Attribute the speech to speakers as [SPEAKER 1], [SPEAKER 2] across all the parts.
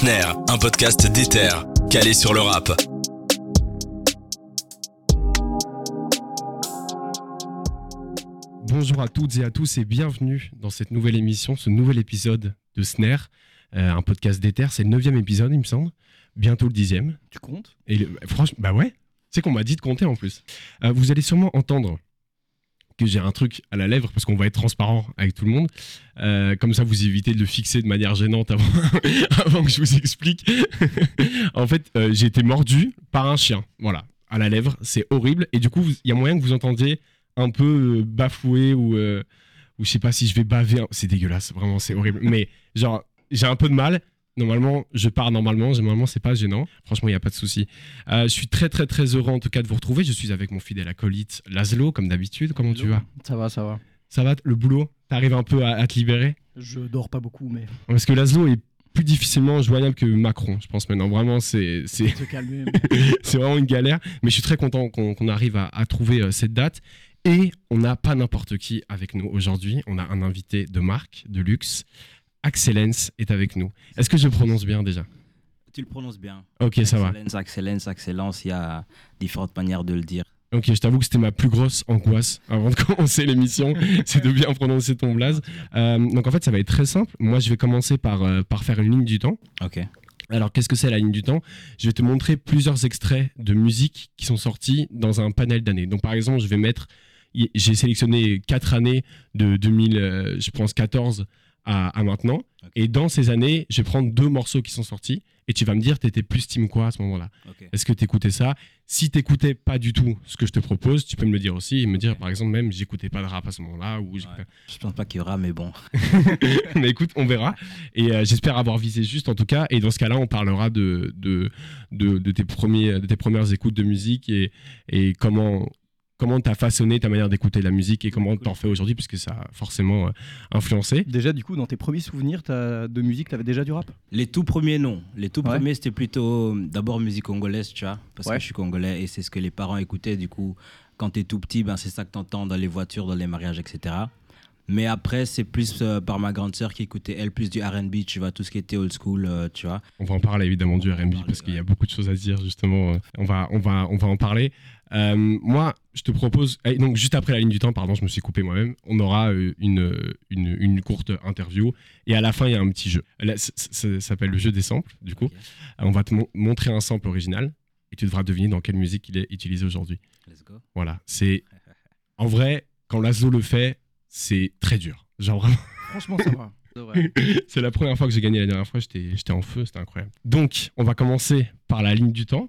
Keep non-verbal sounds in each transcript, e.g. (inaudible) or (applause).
[SPEAKER 1] Snare, un podcast d'éther, calé sur le rap.
[SPEAKER 2] Bonjour à toutes et à tous et bienvenue dans cette nouvelle émission, ce nouvel épisode de Snare, euh, un podcast d'éther. C'est le neuvième épisode, il me semble. Bientôt le dixième.
[SPEAKER 3] Tu comptes?
[SPEAKER 2] Et le- franchement, bah ouais, c'est qu'on m'a dit de compter en plus. Euh, vous allez sûrement entendre que j'ai un truc à la lèvre parce qu'on va être transparent avec tout le monde. Euh, comme ça, vous évitez de le fixer de manière gênante avant, (laughs) avant que je vous explique. (laughs) en fait, euh, j'ai été mordu par un chien. Voilà, à la lèvre. C'est horrible. Et du coup, il y a moyen que vous entendiez un peu euh, bafouer ou, ou je sais pas si je vais baver. C'est dégueulasse, vraiment, c'est horrible. Mais genre, j'ai un peu de mal. Normalement, je pars normalement. Normalement, c'est pas gênant. Franchement, il n'y a pas de souci. Euh, je suis très, très, très heureux en tout cas de vous retrouver. Je suis avec mon fidèle acolyte Laszlo, comme d'habitude. Comment tu vas?
[SPEAKER 3] Ça va, ça va.
[SPEAKER 2] Ça va? Le boulot? T'arrives un peu à, à te libérer?
[SPEAKER 3] Je dors pas beaucoup, mais
[SPEAKER 2] Parce que Laszlo est plus difficilement joignable que Macron, je pense maintenant. Vraiment, c'est c'est- (laughs) c'est vraiment une galère. Mais je suis très content qu'on arrive à, à trouver euh, cette date. Et on n'a pas n'importe qui avec nous aujourd'hui. On a un invité de marque, de luxe. Excellence est avec nous. Est-ce que je prononce bien déjà?
[SPEAKER 4] Tu le prononces bien.
[SPEAKER 2] Ok, ça va.
[SPEAKER 4] Excellence, excellence, excellence, il y a différentes manières de le dire.
[SPEAKER 2] Ok, je t'avoue que c'était ma plus grosse angoisse avant de (laughs) commencer l'émission, (laughs) c'est de bien prononcer ton blaze. Euh, donc en fait, ça va être très simple. Moi, je vais commencer par, euh, par faire une ligne du temps.
[SPEAKER 4] Ok.
[SPEAKER 2] Alors, qu'est-ce que c'est la ligne du temps? Je vais te montrer plusieurs extraits de musique qui sont sortis dans un panel d'années. Donc, par exemple, je vais mettre. J'ai sélectionné quatre années de 2000, euh, je pense 14 à, à maintenant. Et dans ces années, je vais prendre deux morceaux qui sont sortis. Et tu vas me dire, t'étais plus team quoi à ce moment-là. Est-ce que t'écoutais ça? Si t'écoutais pas du tout ce que je te propose, tu peux me le dire aussi et me dire, par exemple, même, j'écoutais pas de rap à ce moment-là. Ou
[SPEAKER 4] Ouais. Je pense pas qu'il y aura, mais bon. (laughs)
[SPEAKER 2] mais écoute, on verra. Et euh, j'espère avoir visé juste en tout cas. Et dans ce cas-là, on parlera de, de, de, de tes, premiers, de tes premières écoutes de musique et, et comment comment t'as façonné ta manière d'écouter la musique et comment t'en fais aujourd'hui, puisque ça a forcément euh, influencé.
[SPEAKER 3] Déjà, du coup, dans tes premiers souvenirs de musique, t'avais déjà du rap?
[SPEAKER 4] Les tout premiers, non. Les tout
[SPEAKER 3] Ouais.
[SPEAKER 4] premiers, c'était plutôt euh, d'abord musique congolaise, tu vois. Parce
[SPEAKER 3] Ouais.
[SPEAKER 4] que je suis congolais et c'est ce que les parents écoutaient. Du coup, quand t'es tout petit, ben, c'est ça que t'entends dans les voitures, dans les mariages, etc. Mais après, c'est plus euh, par ma grande sœur qui écoutait, elle, plus du RB, tu vois, tout ce qui était old school, euh, tu vois.
[SPEAKER 2] On va en parler évidemment du R&B parce qu'il y a beaucoup de choses à dire justement. euh, On va, on va, on va en parler. Euh, moi, je te propose. et donc juste après la ligne du temps, pardon, je me suis coupé moi-même. On aura une, une, une courte interview et à la fin il y a un petit jeu. Là, ça s'appelle le jeu des samples. Du coup, on va te mon- montrer un sample original et tu devras deviner dans quelle musique il est utilisé aujourd'hui.
[SPEAKER 4] Let's go.
[SPEAKER 2] Voilà. C'est en vrai quand Laszlo le fait, c'est très dur. Genre vraiment.
[SPEAKER 3] Franchement, ça va. (laughs)
[SPEAKER 2] C'est la première fois que j'ai gagné la dernière fois, j'étais j'étais en feu, c'était incroyable. Donc, on va commencer par la ligne du temps.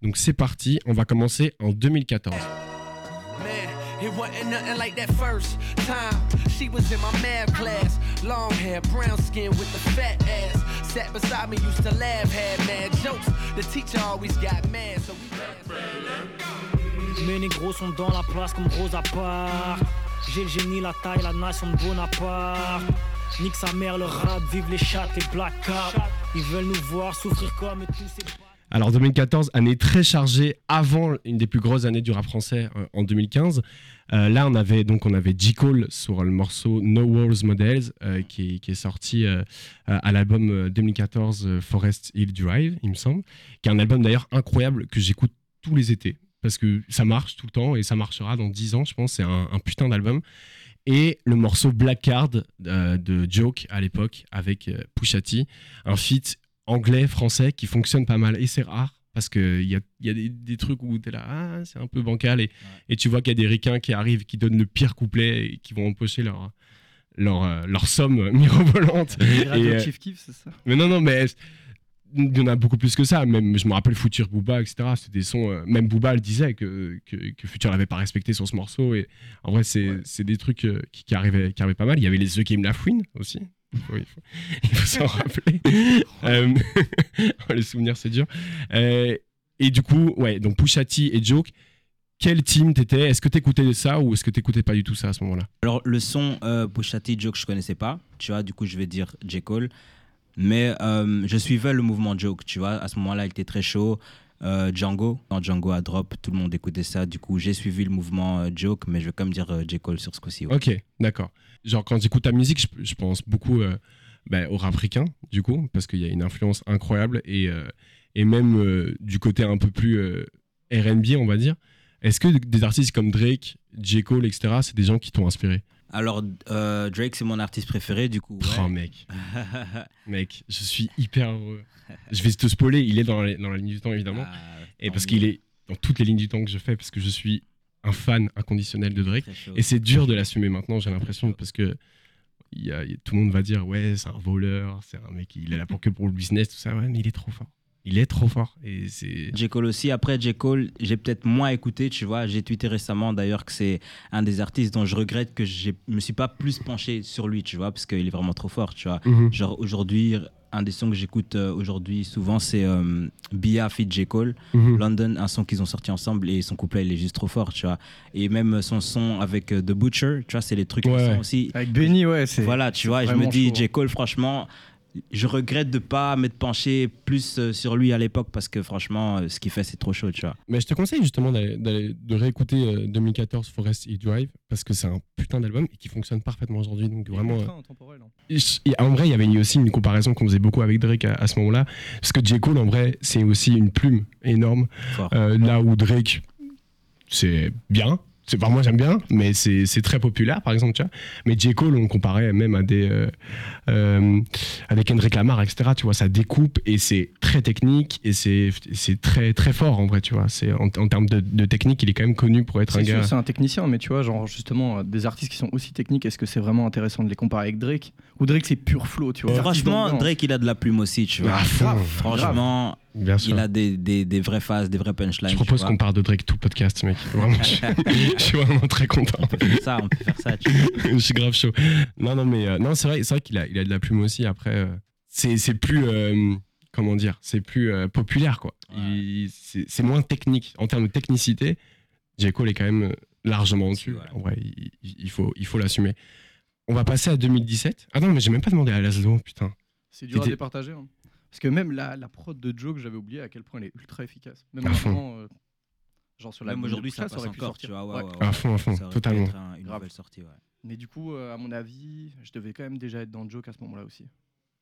[SPEAKER 2] Donc, c'est parti, on va commencer en 2014.
[SPEAKER 5] Man, it wasn't nothing like that first time. She was in my math class. Long hair, brown skin with the fat ass. Sat beside me, used to laugh, had mad jokes. The teacher always got mad, so we laughed.
[SPEAKER 6] Mes négros sont dans la place comme Rosa Parks. J'ai le génie, la taille, la nation de Bonaparte. Nique sa mère, le rap, vive les chats, les black. Ils veulent nous voir souffrir comme tous ces
[SPEAKER 2] Alors 2014, année très chargée avant une des plus grosses années du rap français euh, en 2015. Euh, là, on avait donc on avait J Cole sur le morceau No Walls Models euh, qui, est, qui est sorti à l'album euh, 2014 euh, Forest Hill Drive, il me semble, qui est un album d'ailleurs incroyable que j'écoute tous les étés parce que ça marche tout le temps et ça marchera dans 10 ans, je pense. C'est un, un putain d'album. Et le morceau Black Card euh, de Joke à l'époque avec euh, Pusha T, un feat anglais-français qui fonctionne pas mal. Et c'est rare parce qu'il y a, y a des, des trucs où tu es là, ah, c'est un peu bancal. Et, et tu vois qu'il y a des ricains qui arrivent, qui donnent le pire couplet et qui vont empocher leur, leur, euh, leur somme (laughs) mirobolante. Et, euh,
[SPEAKER 3] Keef, c'est ça?
[SPEAKER 2] Mais non, non, mais il y en a beaucoup plus que ça. Même, je me rappelle Future Booba, etc. C'était des sons. euh, même Booba le disait que, que, que Future l'avait pas respecté sur ce morceau. Et en vrai, c'est
[SPEAKER 3] Ouais.
[SPEAKER 2] des trucs euh, qui, qui, arrivaient, qui arrivaient pas mal. Il y avait les The Game La Fouine aussi. Il faut, il faut- (laughs) il faut s'en rappeler. (laughs) Euh, (laughs) les souvenirs, c'est dur. Et du coup, ouais, donc Pusha T et Joke. Quel team t'étais? Est-ce que t'écoutais ça ou est-ce que t'écoutais pas du tout ça à ce moment-là?
[SPEAKER 4] Alors, le son Pusha T, Joke, je connaissais pas, tu vois, du coup, je vais dire J. Cole. Mais euh, je suivais le mouvement Joke, tu vois, à ce moment-là, il était très chaud. Euh, Django, quand Django a drop, tout le monde écoutait ça. Du coup, j'ai suivi le mouvement euh, Joke, mais je vais quand même dire J. Cole sur ce coup-ci.
[SPEAKER 2] Ok, d'accord. Genre, quand j'écoute ta musique, je, pense beaucoup bah, au rap ricain, du coup, parce qu'il y a une influence incroyable et, et même du côté un peu plus RB, on va dire. Est-ce que des artistes comme Drake, J. Cole, etc., c'est des gens qui t'ont inspiré?
[SPEAKER 4] Alors, euh, Drake, c'est mon artiste préféré, du coup. ouais.
[SPEAKER 2] Oh, mec, (laughs) mec, je suis hyper heureux. Je vais te spoiler, il est dans la, dans la ligne du temps, évidemment.
[SPEAKER 4] Ah,
[SPEAKER 2] et parce qu'il est dans toutes les lignes du temps que je fais, parce que je suis un fan inconditionnel de Drake. Et c'est dur de l'assumer maintenant, j'ai l'impression, parce que il y a- il y a- tout le monde va dire ouais, c'est un voleur, c'est un mec, il est là pour que pour le business, tout ça. Ouais, mais il est trop fort. Il est trop fort. Et c'est.
[SPEAKER 4] J. Cole aussi. Après, J. Cole, j'ai peut-être moins écouté, tu vois. J'ai tweeté récemment d'ailleurs que c'est un des artistes dont je regrette que je me suis pas plus penché sur lui, tu vois, parce qu'il est vraiment trop fort, tu vois.
[SPEAKER 2] Mhm.
[SPEAKER 4] Genre aujourd'hui, un des sons que j'écoute euh, aujourd'hui souvent, c'est euh, Bia Fit J. Cole,
[SPEAKER 2] Mhm.
[SPEAKER 4] London, un son qu'ils ont sorti ensemble et son couplet, il est juste trop fort, tu vois. Et même son son avec euh, The Butcher, tu vois, c'est les trucs
[SPEAKER 2] Ouais,
[SPEAKER 4] qui sont aussi.
[SPEAKER 3] Avec Benny, ouais, c'est.
[SPEAKER 4] Voilà, tu vois, et je me dis,
[SPEAKER 3] chaud.
[SPEAKER 4] J. Cole, franchement, je regrette de pas m'être penché plus euh, sur lui à l'époque parce que franchement, euh, ce qu'il fait, c'est trop chaud, tu vois.
[SPEAKER 2] Mais je te conseille justement d'aller- d'aller- de réécouter euh, 2014 Forest Hill Drive parce que c'est un putain d'album et qui fonctionne parfaitement aujourd'hui. Donc vraiment.
[SPEAKER 3] intemporel, hein.
[SPEAKER 2] Et et en vrai, il y avait aussi une comparaison qu'on faisait beaucoup avec Drake à, à ce moment-là. Parce que J. Cole, en vrai, c'est aussi une plume énorme. Euh, là où Drake, c'est bien. C'est, enfin, moi, j'aime bien, mais c'est, c'est très populaire, par exemple. Tu vois. Mais J. Cole, on le comparait même à des, euh, euh, avec Kendrick Lamar, etc. Tu vois, ça découpe et c'est très technique et c'est, c'est très, très fort, en vrai. Tu vois. C'est, en, en termes de, de technique, il est quand même connu pour être un
[SPEAKER 3] C'est sûr,
[SPEAKER 2] gars.
[SPEAKER 3] c'est un technicien, mais tu vois, genre justement, euh, des artistes qui sont aussi techniques, est-ce que c'est vraiment intéressant de les comparer avec Drake? Ou Drake, c'est pur flow, tu vois.
[SPEAKER 4] Franchement. Drake, il a de la plume aussi, tu vois.
[SPEAKER 2] À fond.
[SPEAKER 3] grave.
[SPEAKER 4] Franchement,
[SPEAKER 2] Bien sûr.
[SPEAKER 4] il a des, des, des vraies phases, des vraies punchlines.
[SPEAKER 2] Je propose qu'on parle de Drake tout le podcast, mec. Vraiment, je, (laughs) je suis vraiment très content.
[SPEAKER 4] On peut faire ça, on peut faire ça, tu (laughs)
[SPEAKER 2] je suis grave chaud. Non, non, mais euh, non, c'est vrai, c'est vrai qu'il a, il a de la plume aussi. Après, euh, c'est, c'est plus, euh, comment dire, c'est plus euh, populaire, quoi. C'est, c'est moins technique en termes de technicité. J. Cole est quand même largement au-dessus.
[SPEAKER 4] Voilà.
[SPEAKER 2] En vrai, il, faut, il faut l'assumer. On va passer à 2017. Ah non, mais j'ai même pas demandé à Laszlo, putain.
[SPEAKER 3] C'est dur à départager. hein. Parce que même la, la prod de Joe, que j'avais oublié à quel point elle est ultra efficace. Même
[SPEAKER 2] À fond.
[SPEAKER 3] maintenant, euh, genre sur la
[SPEAKER 4] Même aujourd'hui, ça
[SPEAKER 3] ça aurait pu
[SPEAKER 4] encore,
[SPEAKER 3] sortir.
[SPEAKER 4] tu vois. Ouais,
[SPEAKER 3] Ouais.
[SPEAKER 4] ouais,
[SPEAKER 2] À fond, à fond,
[SPEAKER 4] Ça pu
[SPEAKER 2] totalement.
[SPEAKER 4] être un- une
[SPEAKER 3] Grave.
[SPEAKER 4] nouvelle sortie, ouais.
[SPEAKER 3] Mais du coup, euh, à mon avis, je devais quand même déjà être dans Joke à ce moment-là aussi.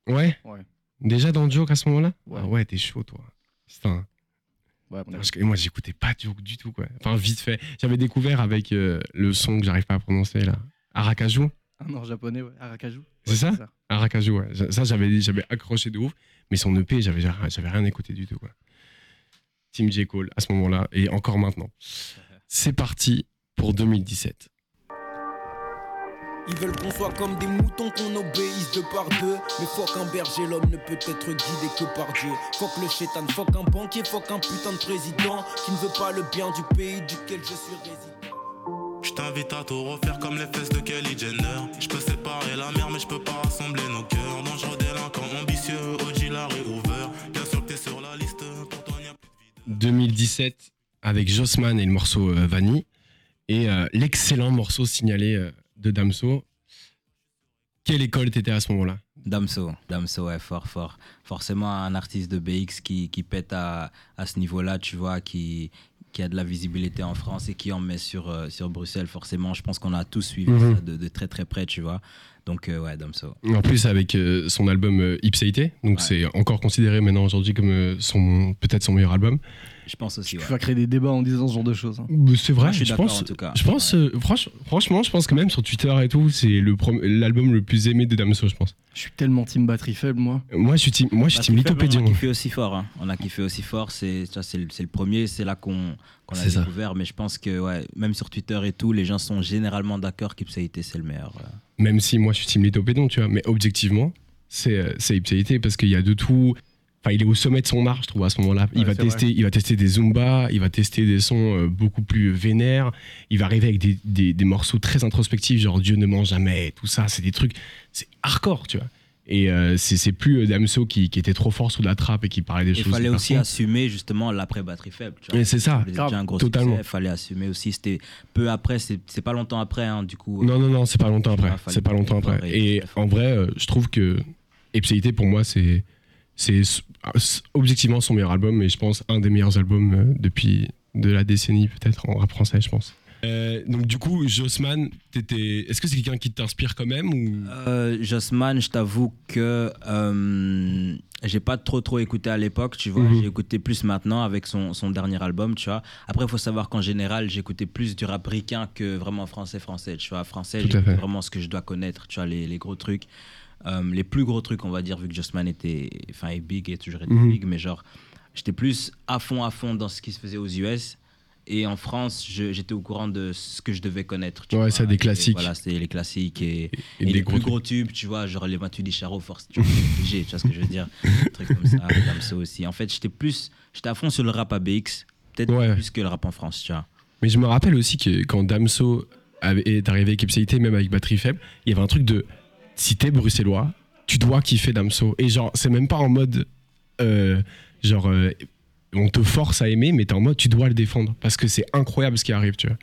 [SPEAKER 2] Ouais?
[SPEAKER 3] Ouais.
[SPEAKER 2] Déjà dans joke à ce moment-là?
[SPEAKER 3] Ouais.
[SPEAKER 2] Ah ouais, t'es chaud, toi. Putain.
[SPEAKER 3] Ouais.
[SPEAKER 2] Parce que moi, j'écoutais pas Joke du tout, quoi. Enfin, vite fait. J'avais découvert avec euh, le son que j'arrive pas à prononcer, là. Arakaju.
[SPEAKER 3] Un an japonais, ouais. Arakaju.
[SPEAKER 2] C'est
[SPEAKER 3] Ouais,
[SPEAKER 2] ça? Arakaju, ouais. Ça, ça, j'avais, j'avais accroché de ouf. Mais son EP, j'avais, j'avais rien écouté du tout, quoi. Team J. Cole, à ce moment-là, et encore maintenant. C'est parti pour 2017.
[SPEAKER 7] Ils veulent qu'on soit comme des moutons qu'on obéisse de par deux Mais faut qu'un berger, l'homme ne peut être guidé que par Dieu Faut que le chétan, faut qu'un banquier, faut qu'un putain de président Qui ne veut pas le bien du pays duquel je suis résident
[SPEAKER 8] Je t'invite à tout refaire comme les fesses de Kelly Jenner. Je peux séparer la mer, mais je peux pas rassembler nos cœurs. Dangereux délinquant, ambitieux, OG, Larry Hoover. Bien sûr que t'es sur la liste, pour toi n'y a plus de vide.
[SPEAKER 2] 2017 avec Jossman et le morceau euh, Vanille et euh, l'excellent morceau signalé euh, de Damso. Quelle école t'étais à ce moment-là?
[SPEAKER 4] Damso, Damso, ouais, fort, fort. Forcément, un artiste de BX qui, qui pète à, à ce niveau-là, tu vois, qui, qui a de la visibilité en France et qui en met sur, euh, sur Bruxelles, forcément. Je pense qu'on a tous suivi
[SPEAKER 2] Mhm.
[SPEAKER 4] ça de, de très très près, tu vois. Donc, euh, ouais.
[SPEAKER 2] En plus avec euh, son album euh, Ipséité, donc
[SPEAKER 4] Ouais.
[SPEAKER 2] c'est encore considéré maintenant aujourd'hui comme son peut-être son meilleur album.
[SPEAKER 4] Je pense aussi,
[SPEAKER 3] Tu
[SPEAKER 4] ouais.
[SPEAKER 3] vas créer des débats en disant ce genre de choses. hein.
[SPEAKER 2] C'est vrai,
[SPEAKER 4] Moi, je
[SPEAKER 2] pense.
[SPEAKER 4] en tout cas.
[SPEAKER 2] Je pense, euh, franch- franchement, je pense que même sur Twitter et tout, c'est l'album le plus aimé de Damso, je pense.
[SPEAKER 3] Je suis tellement team batterie faible, moi.
[SPEAKER 2] Moi, je suis team, moi, je suis team Lithopédion.
[SPEAKER 4] On a kiffé aussi fort. hein. On a kiffé aussi fort. C'est ça, c'est le, premier. C'est là qu'on a
[SPEAKER 2] ça.
[SPEAKER 4] découvert. Mais je pense que ouais, même sur Twitter et tout, les gens sont généralement d'accord qu'Ipséité, c'est le meilleur. euh.
[SPEAKER 2] Même si moi, je suis team Lithopédion, tu vois. Mais objectivement, c'est euh, c'est Ipséité parce qu'il y a de tout. Enfin, il est au sommet de son art, je trouve, à ce moment-là. il,
[SPEAKER 3] Ouais,
[SPEAKER 2] va tester, il va tester des Zumba, il va tester des sons euh, beaucoup plus vénères. Il va arriver avec des, des- des morceaux très introspectifs, genre Dieu ne ment jamais, tout ça. C'est des trucs. C'est hardcore, tu vois. Et euh, c'est c'est plus euh, Damso qui, qui était trop fort sous la trappe et qui parlait des
[SPEAKER 4] Il
[SPEAKER 2] choses.
[SPEAKER 4] fallait
[SPEAKER 2] hyper
[SPEAKER 4] aussi assumer justement l'après batterie faible. tu vois.
[SPEAKER 2] Et c'est ça.
[SPEAKER 4] Un gros
[SPEAKER 2] totalement.
[SPEAKER 4] succès, fallait assumer aussi. C'était peu après, c'est c'est pas longtemps après, hein, du coup.
[SPEAKER 2] Non, non, non, c'est pas longtemps après.
[SPEAKER 4] fallait
[SPEAKER 2] C'est pas longtemps après. Et en vrai, euh, je trouve que Ipséité, pour moi, c'est c'est s- objectivement son meilleur album, et je pense un des meilleurs albums euh, depuis de la décennie, peut-être, en rap français, je pense. Euh, donc du coup, Jossman, t'étais- est-ce que c'est quelqu'un qui t'inspire quand même ou?
[SPEAKER 4] Euh, Jossman, je t'avoue que euh, j'ai pas trop trop écouté à l'époque, tu vois.
[SPEAKER 2] Mhm.
[SPEAKER 4] J'ai écouté plus maintenant avec son, son dernier album, tu vois. Après, il faut savoir qu'en général, j'écoutais plus du rap ricain que vraiment français-français, tu vois. Français, j'écoute vraiment ce que je dois connaître, tu vois, les, les gros trucs. Euh, les plus gros trucs, on va dire, vu que Jossman était, enfin, est big et toujours été
[SPEAKER 2] Mhm.
[SPEAKER 4] big, mais genre, j'étais plus à fond, à fond dans ce qui se faisait aux US. Et en France, j'étais au courant de ce que je devais connaître. tu
[SPEAKER 2] Ouais,
[SPEAKER 4] vois.
[SPEAKER 2] ça, des
[SPEAKER 4] Et
[SPEAKER 2] classiques.
[SPEAKER 4] Voilà, c'était les classiques et,
[SPEAKER 2] et
[SPEAKER 4] et,
[SPEAKER 2] des
[SPEAKER 4] les
[SPEAKER 2] gros
[SPEAKER 4] plus gros tubes, tu vois, genre les Matuidi Charo, Force, tu vois, obligé, tu vois ce que je veux dire. Des (laughs) trucs comme ça, Damso aussi. En fait, j'étais plus, j'étais à fond sur le rap ABX, peut-être
[SPEAKER 2] Ouais.
[SPEAKER 4] plus que le rap en France, tu vois.
[SPEAKER 2] Mais je me rappelle aussi que quand Damso avait- est arrivé avec Ipséité, même avec Batterie Faible, il y avait un truc de si t'es bruxellois, tu dois kiffer Damso. Et genre, c'est même pas en mode euh, genre euh, on te force à aimer, mais t'es en mode tu dois le défendre parce que c'est incroyable ce qui arrive, tu vois.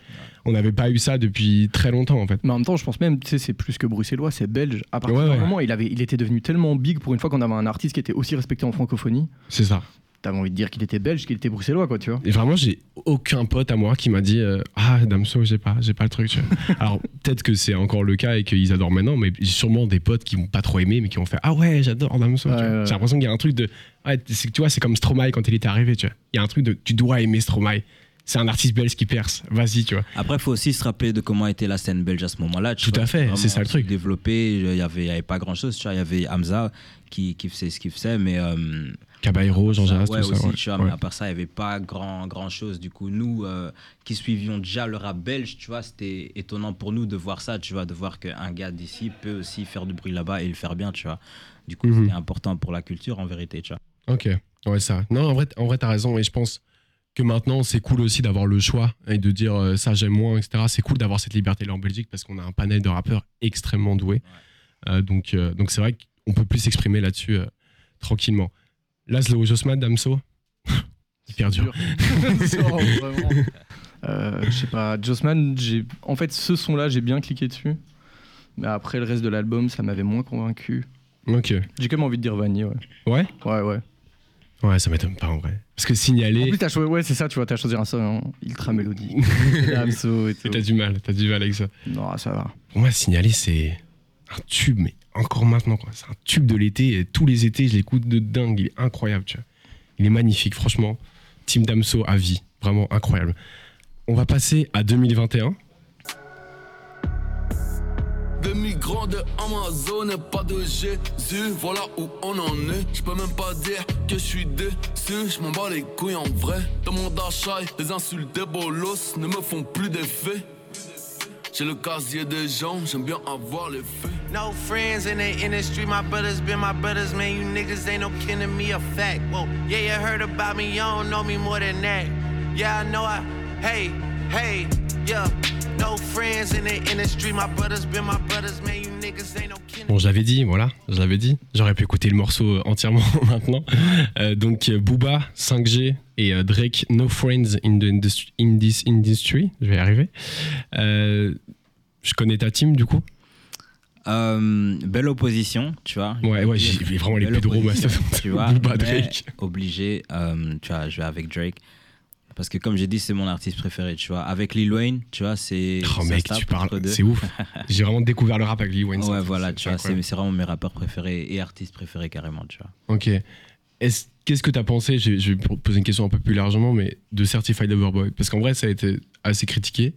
[SPEAKER 2] On n'avait pas eu ça depuis très longtemps en fait.
[SPEAKER 3] Mais en même temps, je pense même, tu sais, c'est plus que bruxellois, c'est belge. À partir
[SPEAKER 2] Ouais,
[SPEAKER 3] d'un
[SPEAKER 2] ouais.
[SPEAKER 3] moment, il, avait, il était devenu tellement big pour une fois qu'on avait un artiste qui était aussi respecté en francophonie.
[SPEAKER 2] C'est ça.
[SPEAKER 3] T'avais envie de dire qu'il était belge, qu'il était bruxellois, quoi, tu vois.
[SPEAKER 2] Et vraiment, j'ai aucun pote à moi qui m'a dit euh, Ah, Damso, j'ai pas, j'ai pas le truc. tu vois. (laughs) Alors, peut-être que c'est encore le cas et qu'ils adorent maintenant, mais j'ai sûrement des potes qui m'ont pas trop aimé, mais qui ont fait Ah ouais, j'adore Damso. tu
[SPEAKER 3] Ouais,
[SPEAKER 2] vois.
[SPEAKER 3] ouais.
[SPEAKER 2] J'ai l'impression qu'il y a un truc de. Ouais, c'est- tu vois, c'est comme Stromae quand il était arrivé, tu vois. Il y a un truc de Tu dois aimer Stromae. C'est un artiste belge qui perce. Vas-y, tu vois.
[SPEAKER 4] Après, il faut aussi se rappeler de comment était la scène belge à ce moment-là. tu
[SPEAKER 2] Tout
[SPEAKER 4] vois.
[SPEAKER 2] à fait, c'est ça le truc.
[SPEAKER 4] Développé, il y avait, il y avait pas grand-chose, tu vois. Il y avait Hamza qui, qui faisait ce qu'il faisait, mais. euh,
[SPEAKER 2] Caballero, Jean
[SPEAKER 4] Ça,
[SPEAKER 2] Jaras,
[SPEAKER 4] ouais,
[SPEAKER 2] tout
[SPEAKER 4] aussi,
[SPEAKER 2] ça. ouais.
[SPEAKER 4] tu vois,
[SPEAKER 2] Ouais.
[SPEAKER 4] mais à part ça, il n'y avait pas grand, grand chose. Du coup, nous euh, qui suivions déjà le rap belge, tu vois, c'était étonnant pour nous de voir ça, tu vois, de voir qu'un gars d'ici peut aussi faire du bruit là-bas et le faire bien, tu vois. Du coup,
[SPEAKER 2] Mhm.
[SPEAKER 4] c'était important pour la culture en vérité, tu vois.
[SPEAKER 2] Ok, ouais, ça. Non, en vrai, en vrai t'as raison. Et je pense que maintenant, c'est cool aussi d'avoir le choix et de dire euh, ça, j'aime moins, etc. C'est cool d'avoir cette liberté-là en Belgique parce qu'on a un panel de rappeurs extrêmement doués. Euh, donc, donc c'est vrai qu'on peut plus s'exprimer là-dessus tranquillement. Laszlo Josman, Damso, (laughs) hyper dur. (laughs) (laughs)
[SPEAKER 3] Euh, je sais pas, Jossman, j'ai... en fait, ce son-là, j'ai bien cliqué dessus. Mais après, le reste de l'album, ça m'avait moins convaincu.
[SPEAKER 2] Ok.
[SPEAKER 3] J'ai quand même envie de dire Vanille, ouais.
[SPEAKER 2] Ouais?
[SPEAKER 3] Ouais, ouais.
[SPEAKER 2] Ouais, ça m'étonne pas en vrai. Parce que
[SPEAKER 3] En
[SPEAKER 2] signaler.
[SPEAKER 3] plus, t'as choisi, ouais, c'est ça, tu vois, t'as choisi un son hein, ultra mélodique. Damso et tout.
[SPEAKER 2] T'as du mal, t'as du mal avec ça.
[SPEAKER 3] Non, ça va.
[SPEAKER 2] Pour moi, signaler, c'est un tube, mais encore maintenant, quoi. C'est un tube de l'été. et Tous les étés, je l'écoute de dingue. Il est incroyable, tu vois. Il est magnifique, franchement. Team Damso à vie. Vraiment incroyable. On va passer à 2021.
[SPEAKER 9] Des migrants de Amazon et pas de Jésus, voilà où on en est. Je peux même pas dire que je suis déçu, je m'en bats les couilles en vrai. Dans mon d'achat, les insultes des bolos ne me font plus d'effet. J'ai le casier des gens, j'aime bien avoir les faits.
[SPEAKER 5] No friends in the industry, my brothers been my brothers, man. You niggas ain't no kin to me, a fact. Whoa, yeah, you heard about me, you don't know me more than that. Yeah, I know I, hey, hey, yeah. No friends in the industry, my brothers been my brothers, man. You niggas ain't no kin to
[SPEAKER 2] Bon, je l'avais dit, voilà, je l'avais dit. J'aurais pu écouter le morceau entièrement (laughs) maintenant. Euh, donc, euh, Booba, 5G et euh, Drake, No Friends in, the industry, in this industry. Je vais y arriver. Euh, je connais ta team, du coup?
[SPEAKER 4] Euh, belle opposition, tu vois.
[SPEAKER 2] Ouais, ouais, j'ai vraiment les plus drôles,
[SPEAKER 4] tu vois.
[SPEAKER 2] Booba, Drake.
[SPEAKER 4] Obligé, euh, tu vois, je vais avec Drake. Parce que comme j'ai dit, c'est mon artiste préféré, tu vois. Avec Lil Wayne, tu vois, c'est.
[SPEAKER 2] Oh mec, tu parles, c'est ouf. (laughs) J'ai vraiment découvert le rap avec Lil Wayne.
[SPEAKER 4] Ouais, voilà,
[SPEAKER 2] c'est
[SPEAKER 4] tu vois, c'est vraiment mes rappeurs préférés et artistes préférés carrément, tu vois.
[SPEAKER 2] Ok. Est-ce- Qu'est-ce que tu as pensé, je, je vais poser une question un peu plus largement, mais de Certified Lover Boy? Parce qu'en vrai, ça a été assez critiqué.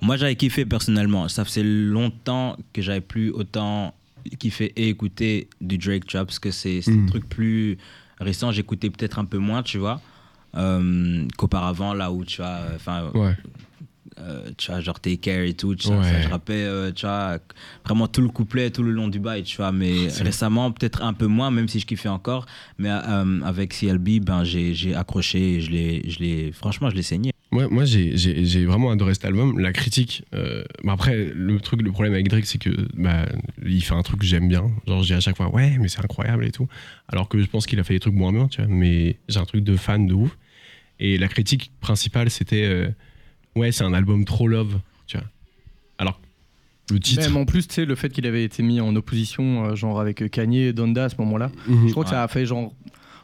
[SPEAKER 4] Moi, j'avais kiffé personnellement. Ça faisait longtemps que j'avais plus autant kiffé et écouté du Drake, tu vois, parce que c'est c'est
[SPEAKER 2] Mm.
[SPEAKER 4] des trucs plus récents. J'écoutais peut-être un peu moins, tu vois, qu'auparavant, là où tu vois, euh, enfin,
[SPEAKER 2] Ouais.
[SPEAKER 4] euh, tu vois, genre Take Care et tout, tu vois,
[SPEAKER 2] Ouais.
[SPEAKER 4] ça, je rappais, euh, tu vois, vraiment tout le couplet tout le long du bail, tu vois, mais
[SPEAKER 2] C'est-
[SPEAKER 4] récemment, peut-être un peu moins, même si je kiffais encore, mais euh, avec CLB, ben, j'ai accroché, je l'ai, franchement, je l'ai saigné.
[SPEAKER 2] Moi, moi j'ai- j'ai j'ai vraiment adoré cet album. La critique. euh, bah après, le truc, le problème avec Drake, c'est que bah, il fait un truc que j'aime bien. Genre, je dis à chaque fois, ouais, mais c'est incroyable et tout. Alors que je pense qu'il a fait des trucs moins bien, tu vois. Mais j'ai un truc de fan de ouf. Et la critique principale, c'était, euh, ouais, c'est un album trop love, tu vois. Alors, le titre.
[SPEAKER 3] Même en plus, tu sais, le fait qu'il avait été mis en opposition, euh, genre avec Kanye et Donda à ce moment-là,
[SPEAKER 2] Mhm.
[SPEAKER 3] je crois que ça a fait genre.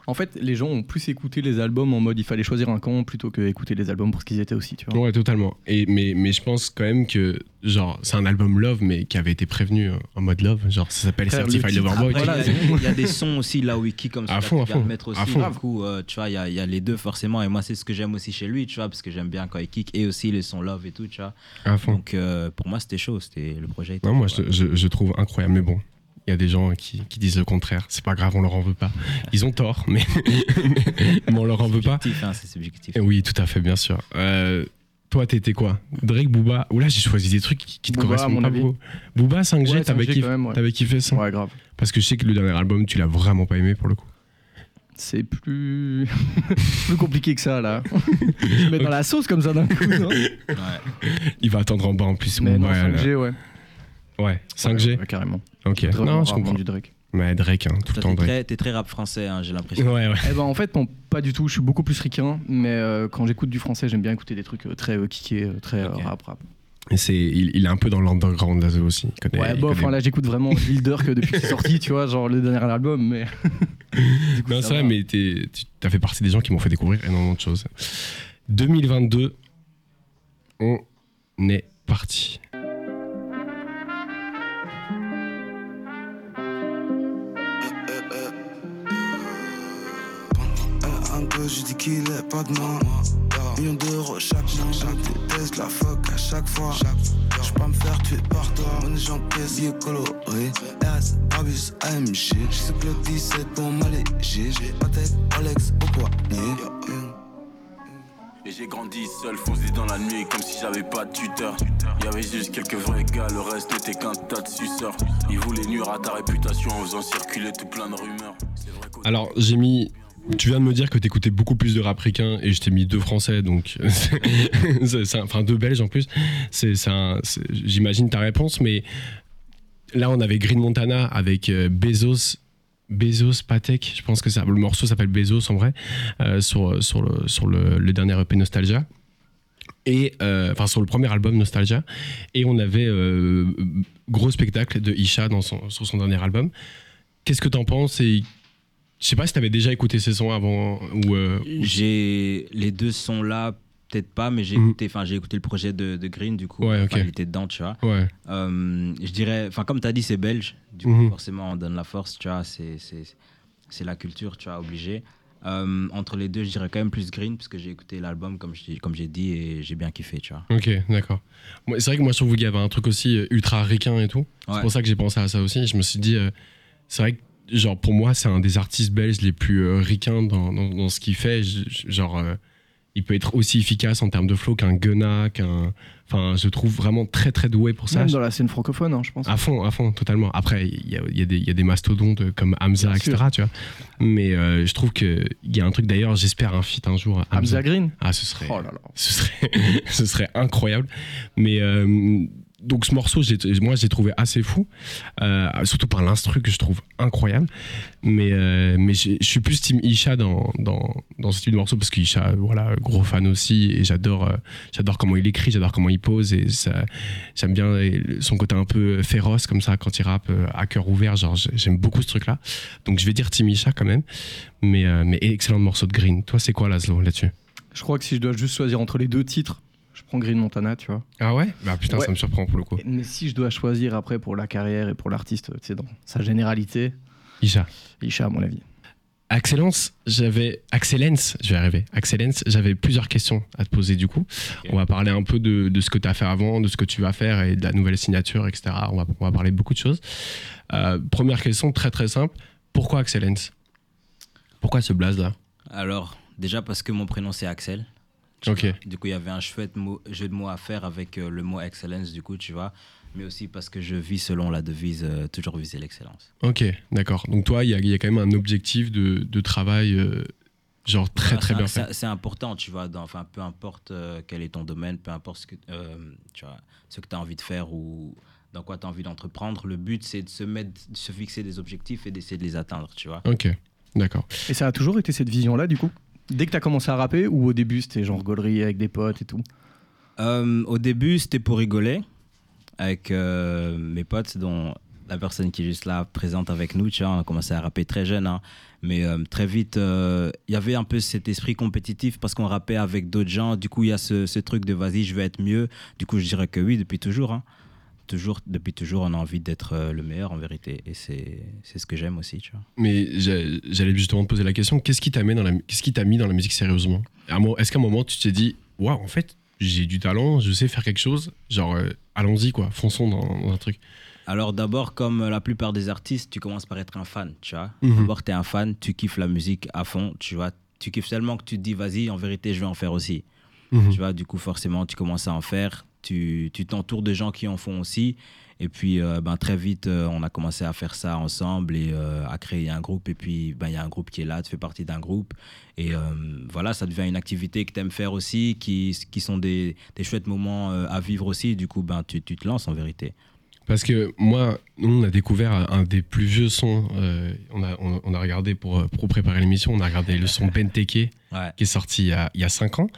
[SPEAKER 3] En fait, les gens ont plus écouté les albums en mode il fallait choisir un camp plutôt que écouter les albums pour ce qu'ils étaient aussi, tu vois.
[SPEAKER 2] Ouais, totalement. Et, mais, mais je pense quand même que, genre, c'est un album Love, mais qui avait été prévenu euh, en mode Love. Genre, ça s'appelle Certified Lover Boy.
[SPEAKER 3] Voilà,
[SPEAKER 4] il, y a, il y a des sons aussi là où il kick comme ça.
[SPEAKER 2] À fond, à fond,
[SPEAKER 4] mettre aussi.
[SPEAKER 2] à fond.
[SPEAKER 4] Du coup, euh, tu vois, il y a, il y a les deux forcément. Et moi, c'est ce que j'aime aussi chez lui, tu vois, parce que j'aime bien quand il kick et aussi les sons love et tout, tu vois.
[SPEAKER 2] À fond.
[SPEAKER 4] Donc euh, pour moi, c'était chaud. C'était le projet. était
[SPEAKER 2] Non, moi, je trouve incroyable. Mais bon, il y a des gens qui, qui disent le contraire. C'est pas grave, on leur en veut pas. Ils ont tort, mais, (laughs) mais on leur en veut pas.
[SPEAKER 4] Subjectif, hein, c'est subjectif.
[SPEAKER 2] Et oui, tout à fait, bien sûr. Euh, toi, t'étais quoi? Drake, Booba? Oula, j'ai choisi des trucs qui, qui te
[SPEAKER 3] Booba,
[SPEAKER 2] correspondent pas beaucoup. Booba, 5G,
[SPEAKER 3] Ouais,
[SPEAKER 2] t'avais
[SPEAKER 3] 5G
[SPEAKER 2] kiffé,
[SPEAKER 3] quand même, ouais.
[SPEAKER 2] t'avais kiffé ça?
[SPEAKER 3] Ouais, grave.
[SPEAKER 2] Parce que je sais que le dernier album, tu l'as vraiment pas aimé pour le coup.
[SPEAKER 3] C'est plus... (laughs) plus compliqué que ça, là. Je me mets dans la sauce comme ça d'un coup, non?
[SPEAKER 4] Ouais.
[SPEAKER 2] Il va attendre en bas en plus.
[SPEAKER 3] Mais non,
[SPEAKER 2] ouais,
[SPEAKER 3] 5G, ouais.
[SPEAKER 2] Ouais, 5G
[SPEAKER 3] Ouais, carrément.
[SPEAKER 2] Ok.
[SPEAKER 3] Vraiment
[SPEAKER 2] Non, je comprends.
[SPEAKER 3] du Drake.
[SPEAKER 2] Mais Drake, hein, tout le temps
[SPEAKER 4] T'es
[SPEAKER 2] Drake.
[SPEAKER 4] très, t'es très rap français, hein, j'ai l'impression.
[SPEAKER 2] Ouais, ouais.
[SPEAKER 3] Eh ben en fait non pas du tout, je suis beaucoup plus ricain, mais euh, quand j'écoute du français j'aime bien écouter des trucs euh, très euh, kickés, euh, très euh, rap rap.
[SPEAKER 2] Et c'est, il, il est un peu dans l'underground là aussi. Il connaît,
[SPEAKER 3] Ouais
[SPEAKER 2] il
[SPEAKER 3] bon
[SPEAKER 2] connaît-
[SPEAKER 3] enfin là j'écoute vraiment (laughs) Lil Durk depuis qu'il est sorti, tu vois, genre le dernier album, mais... (laughs) Coup,
[SPEAKER 2] Non,
[SPEAKER 3] ça
[SPEAKER 2] c'est vrai,
[SPEAKER 3] va.
[SPEAKER 2] mais tu as fait partie des gens qui m'ont fait découvrir énormément de choses. 2022, on est parti.
[SPEAKER 10] Je dis qu'il est pas de moi. Millions d'euros chaque mois. Je déteste la fuck à chaque fois. Je peux me faire tuer par toi. Mon j'encaisse, billet coloré. RS, Abus, AMG. Je sais que le 17 pour m'alléger. J'ai Patek, Alex au poignet.
[SPEAKER 8] Et j'ai grandi seul, foncé dans la nuit comme si j'avais pas de tuteur. Y avait juste quelques vrais gars, le reste n'était qu'un tas de suceurs. Ils voulaient nuire à ta réputation en faisant circuler tout plein de rumeurs. C'est vrai qu'au-
[SPEAKER 2] Alors, j'ai mis. Tu viens de me dire que t'écoutais beaucoup plus de rap ricain et je t'ai mis deux français, donc. (laughs) enfin, deux belges en plus. J'imagine ta réponse, mais là, on avait Green Montana avec euh, Bezos. Bezos Patek, je pense que ça, le morceau s'appelle Bezos en vrai, euh, sur, sur, le, dernier EP Nostalgia. Et, euh, enfin, sur le premier album Nostalgia. Et on avait gros spectacle de Isha dans son, sur son dernier album. Qu'est-ce que t'en penses et je sais pas si t'avais déjà écouté ces sons avant ou. euh, ou-
[SPEAKER 4] J'ai les deux sons là, peut-être pas, mais j'ai
[SPEAKER 2] Mhm.
[SPEAKER 4] écouté, enfin j'ai écouté le projet de, de Green du coup.
[SPEAKER 2] Ouais,
[SPEAKER 4] il était dedans, tu vois.
[SPEAKER 2] Ouais.
[SPEAKER 4] Euh, je dirais, enfin comme tu as dit, c'est belge. Du coup,
[SPEAKER 2] Mhm.
[SPEAKER 4] forcément, on donne la force, tu vois. C'est, c'est, c'est la culture, tu vois, obligé. Euh, entre les deux, je dirais quand même plus Green, parce que j'ai écouté l'album, comme, je- comme j'ai dit, et j'ai bien kiffé, tu vois.
[SPEAKER 2] Ok, d'accord. C'est vrai que moi, je trouve qu'il y avait un truc aussi ultra ricain et tout. C'est pour ça que j'ai pensé à ça aussi. Je me suis dit, euh, c'est vrai que, genre, pour moi, c'est un des artistes belges les plus euh, ricains dans, dans, dans ce qu'il fait. Je- je- genre, euh, il peut être aussi efficace en termes de flow qu'un Gunna, qu'un. Enfin, je trouve vraiment très, très doué pour ça.
[SPEAKER 3] Même dans la scène francophone, hein, je pense.
[SPEAKER 2] À fond, à fond, totalement. Après, il y a, il y a des- il y a des mastodontes comme Hamza,
[SPEAKER 3] Bien
[SPEAKER 2] etc.
[SPEAKER 3] sûr.
[SPEAKER 2] Tu vois. Mais euh, je trouve qu'il y a un truc, d'ailleurs, j'espère un feat un jour.
[SPEAKER 3] Hamza Green
[SPEAKER 2] Ah, ce serait,
[SPEAKER 3] Oh là là.
[SPEAKER 2] ce serait, (laughs) ce serait incroyable. Mais euh, donc ce morceau, moi, j'ai trouvé assez fou, euh, surtout par l'instru que je trouve incroyable. Mais, euh, mais je suis plus team Isha dans, dans, dans ce type de morceau parce qu'Isha, voilà, gros fan aussi, et j'adore, euh, comment il écrit, j'adore comment il pose, et j'aime bien son côté un peu féroce comme ça quand il rappe à cœur ouvert. Genre, j'ai- j'aime beaucoup ce truc-là. Donc je vais dire team Isha quand même. Mais, mais excellent morceau de Green. Toi, c'est quoi Laszlo là-dessus?
[SPEAKER 3] Je crois que si je dois juste choisir entre les deux titres, prends Green Montana, tu vois.
[SPEAKER 2] Ah ouais? Bah putain,
[SPEAKER 3] Ouais.
[SPEAKER 2] ça me surprend pour le coup.
[SPEAKER 3] Mais si je dois choisir après pour la carrière et pour l'artiste, tu sais, dans sa généralité,
[SPEAKER 2] Isha.
[SPEAKER 3] Isha à mon avis.
[SPEAKER 2] Excellence, j'avais. Excellence, je vais arriver. Excellence, j'avais plusieurs questions à te poser du coup. On va parler un peu de, de ce que tu as fait avant, de ce que tu vas faire et de la nouvelle signature, etc. On va, on va parler de beaucoup de choses. Euh, première question, très très simple. Pourquoi Excellence? Pourquoi ce blaze là
[SPEAKER 4] Alors, déjà parce que mon prénom c'est Axel. Tu
[SPEAKER 2] Ok.
[SPEAKER 4] vois. Du coup, il y avait un chouette mot- jeu de mots à faire avec euh, le mot excellence, du coup, tu vois. Mais aussi parce que je vis selon la devise euh, toujours viser l'excellence.
[SPEAKER 2] Ok, d'accord. Donc toi, il y, a- il y a quand même un objectif de, de travail, euh, genre très très bien
[SPEAKER 4] c'est-
[SPEAKER 2] fait.
[SPEAKER 4] C'est important, tu vois. Enfin, peu importe euh, quel est ton domaine, peu importe ce que, euh, tu vois, ce que as envie de faire ou dans quoi tu as envie d'entreprendre, le but c'est de se mettre, de se fixer des objectifs et d'essayer de les atteindre, tu vois.
[SPEAKER 2] Ok, d'accord.
[SPEAKER 3] Et ça a toujours été cette vision-là, du coup? Dès que t'as commencé à rapper ou au début c'était genre gaulerie avec des potes et tout
[SPEAKER 4] Euh, au début, c'était pour rigoler avec euh, mes potes, dont la personne qui est juste là présente avec nous. Tu vois, on a commencé à rapper très jeune. hein. Mais euh, très vite, il y avait un peu cet esprit compétitif parce qu'on rappait avec d'autres gens. Du coup, il y a ce, ce truc de vas-y, je vais être mieux. Du coup, je dirais que oui, depuis toujours. hein. Toujours depuis toujours, on a envie d'être euh, le meilleur en vérité. Et c'est c'est ce que j'aime aussi. Tu vois.
[SPEAKER 2] Mais j'allais justement te poser la question qu'est-ce qui t'a mis dans la, qu'est-ce qui t'a mis dans la musique sérieusement? Est-ce qu'à un moment tu t'es dit waouh, en fait, j'ai du talent, je sais faire quelque chose, genre euh, allons-y quoi, fonçons dans, dans un truc.
[SPEAKER 4] Alors d'abord, comme la plupart des artistes, tu commences par être un fan, tu vois.
[SPEAKER 2] Mhm.
[SPEAKER 4] D'abord, tu es un fan, tu kiffes la musique à fond, tu vois. Tu kiffes tellement que tu te dis, vas-y, en vérité, je vais en faire aussi.
[SPEAKER 2] Mhm.
[SPEAKER 4] Tu vois, du coup, forcément, tu commences à en faire. Tu t'entoures de gens qui en font aussi. Et puis, euh, ben, très vite, euh, on a commencé à faire ça ensemble et euh, à créer un groupe. Et puis, ben, il y a un groupe qui est là, tu fais partie d'un groupe. Et voilà, ça devient une activité que tu aimes faire aussi, qui, qui sont des, des chouettes moments à vivre aussi. Du coup, ben, tu, tu te lances en vérité.
[SPEAKER 2] Parce que moi, nous, on a découvert un des plus vieux sons. on, a, on, on a regardé pour, pour préparer l'émission, on a regardé le son (laughs) Benteke
[SPEAKER 4] Ouais.
[SPEAKER 2] qui est sorti il y a 5 ans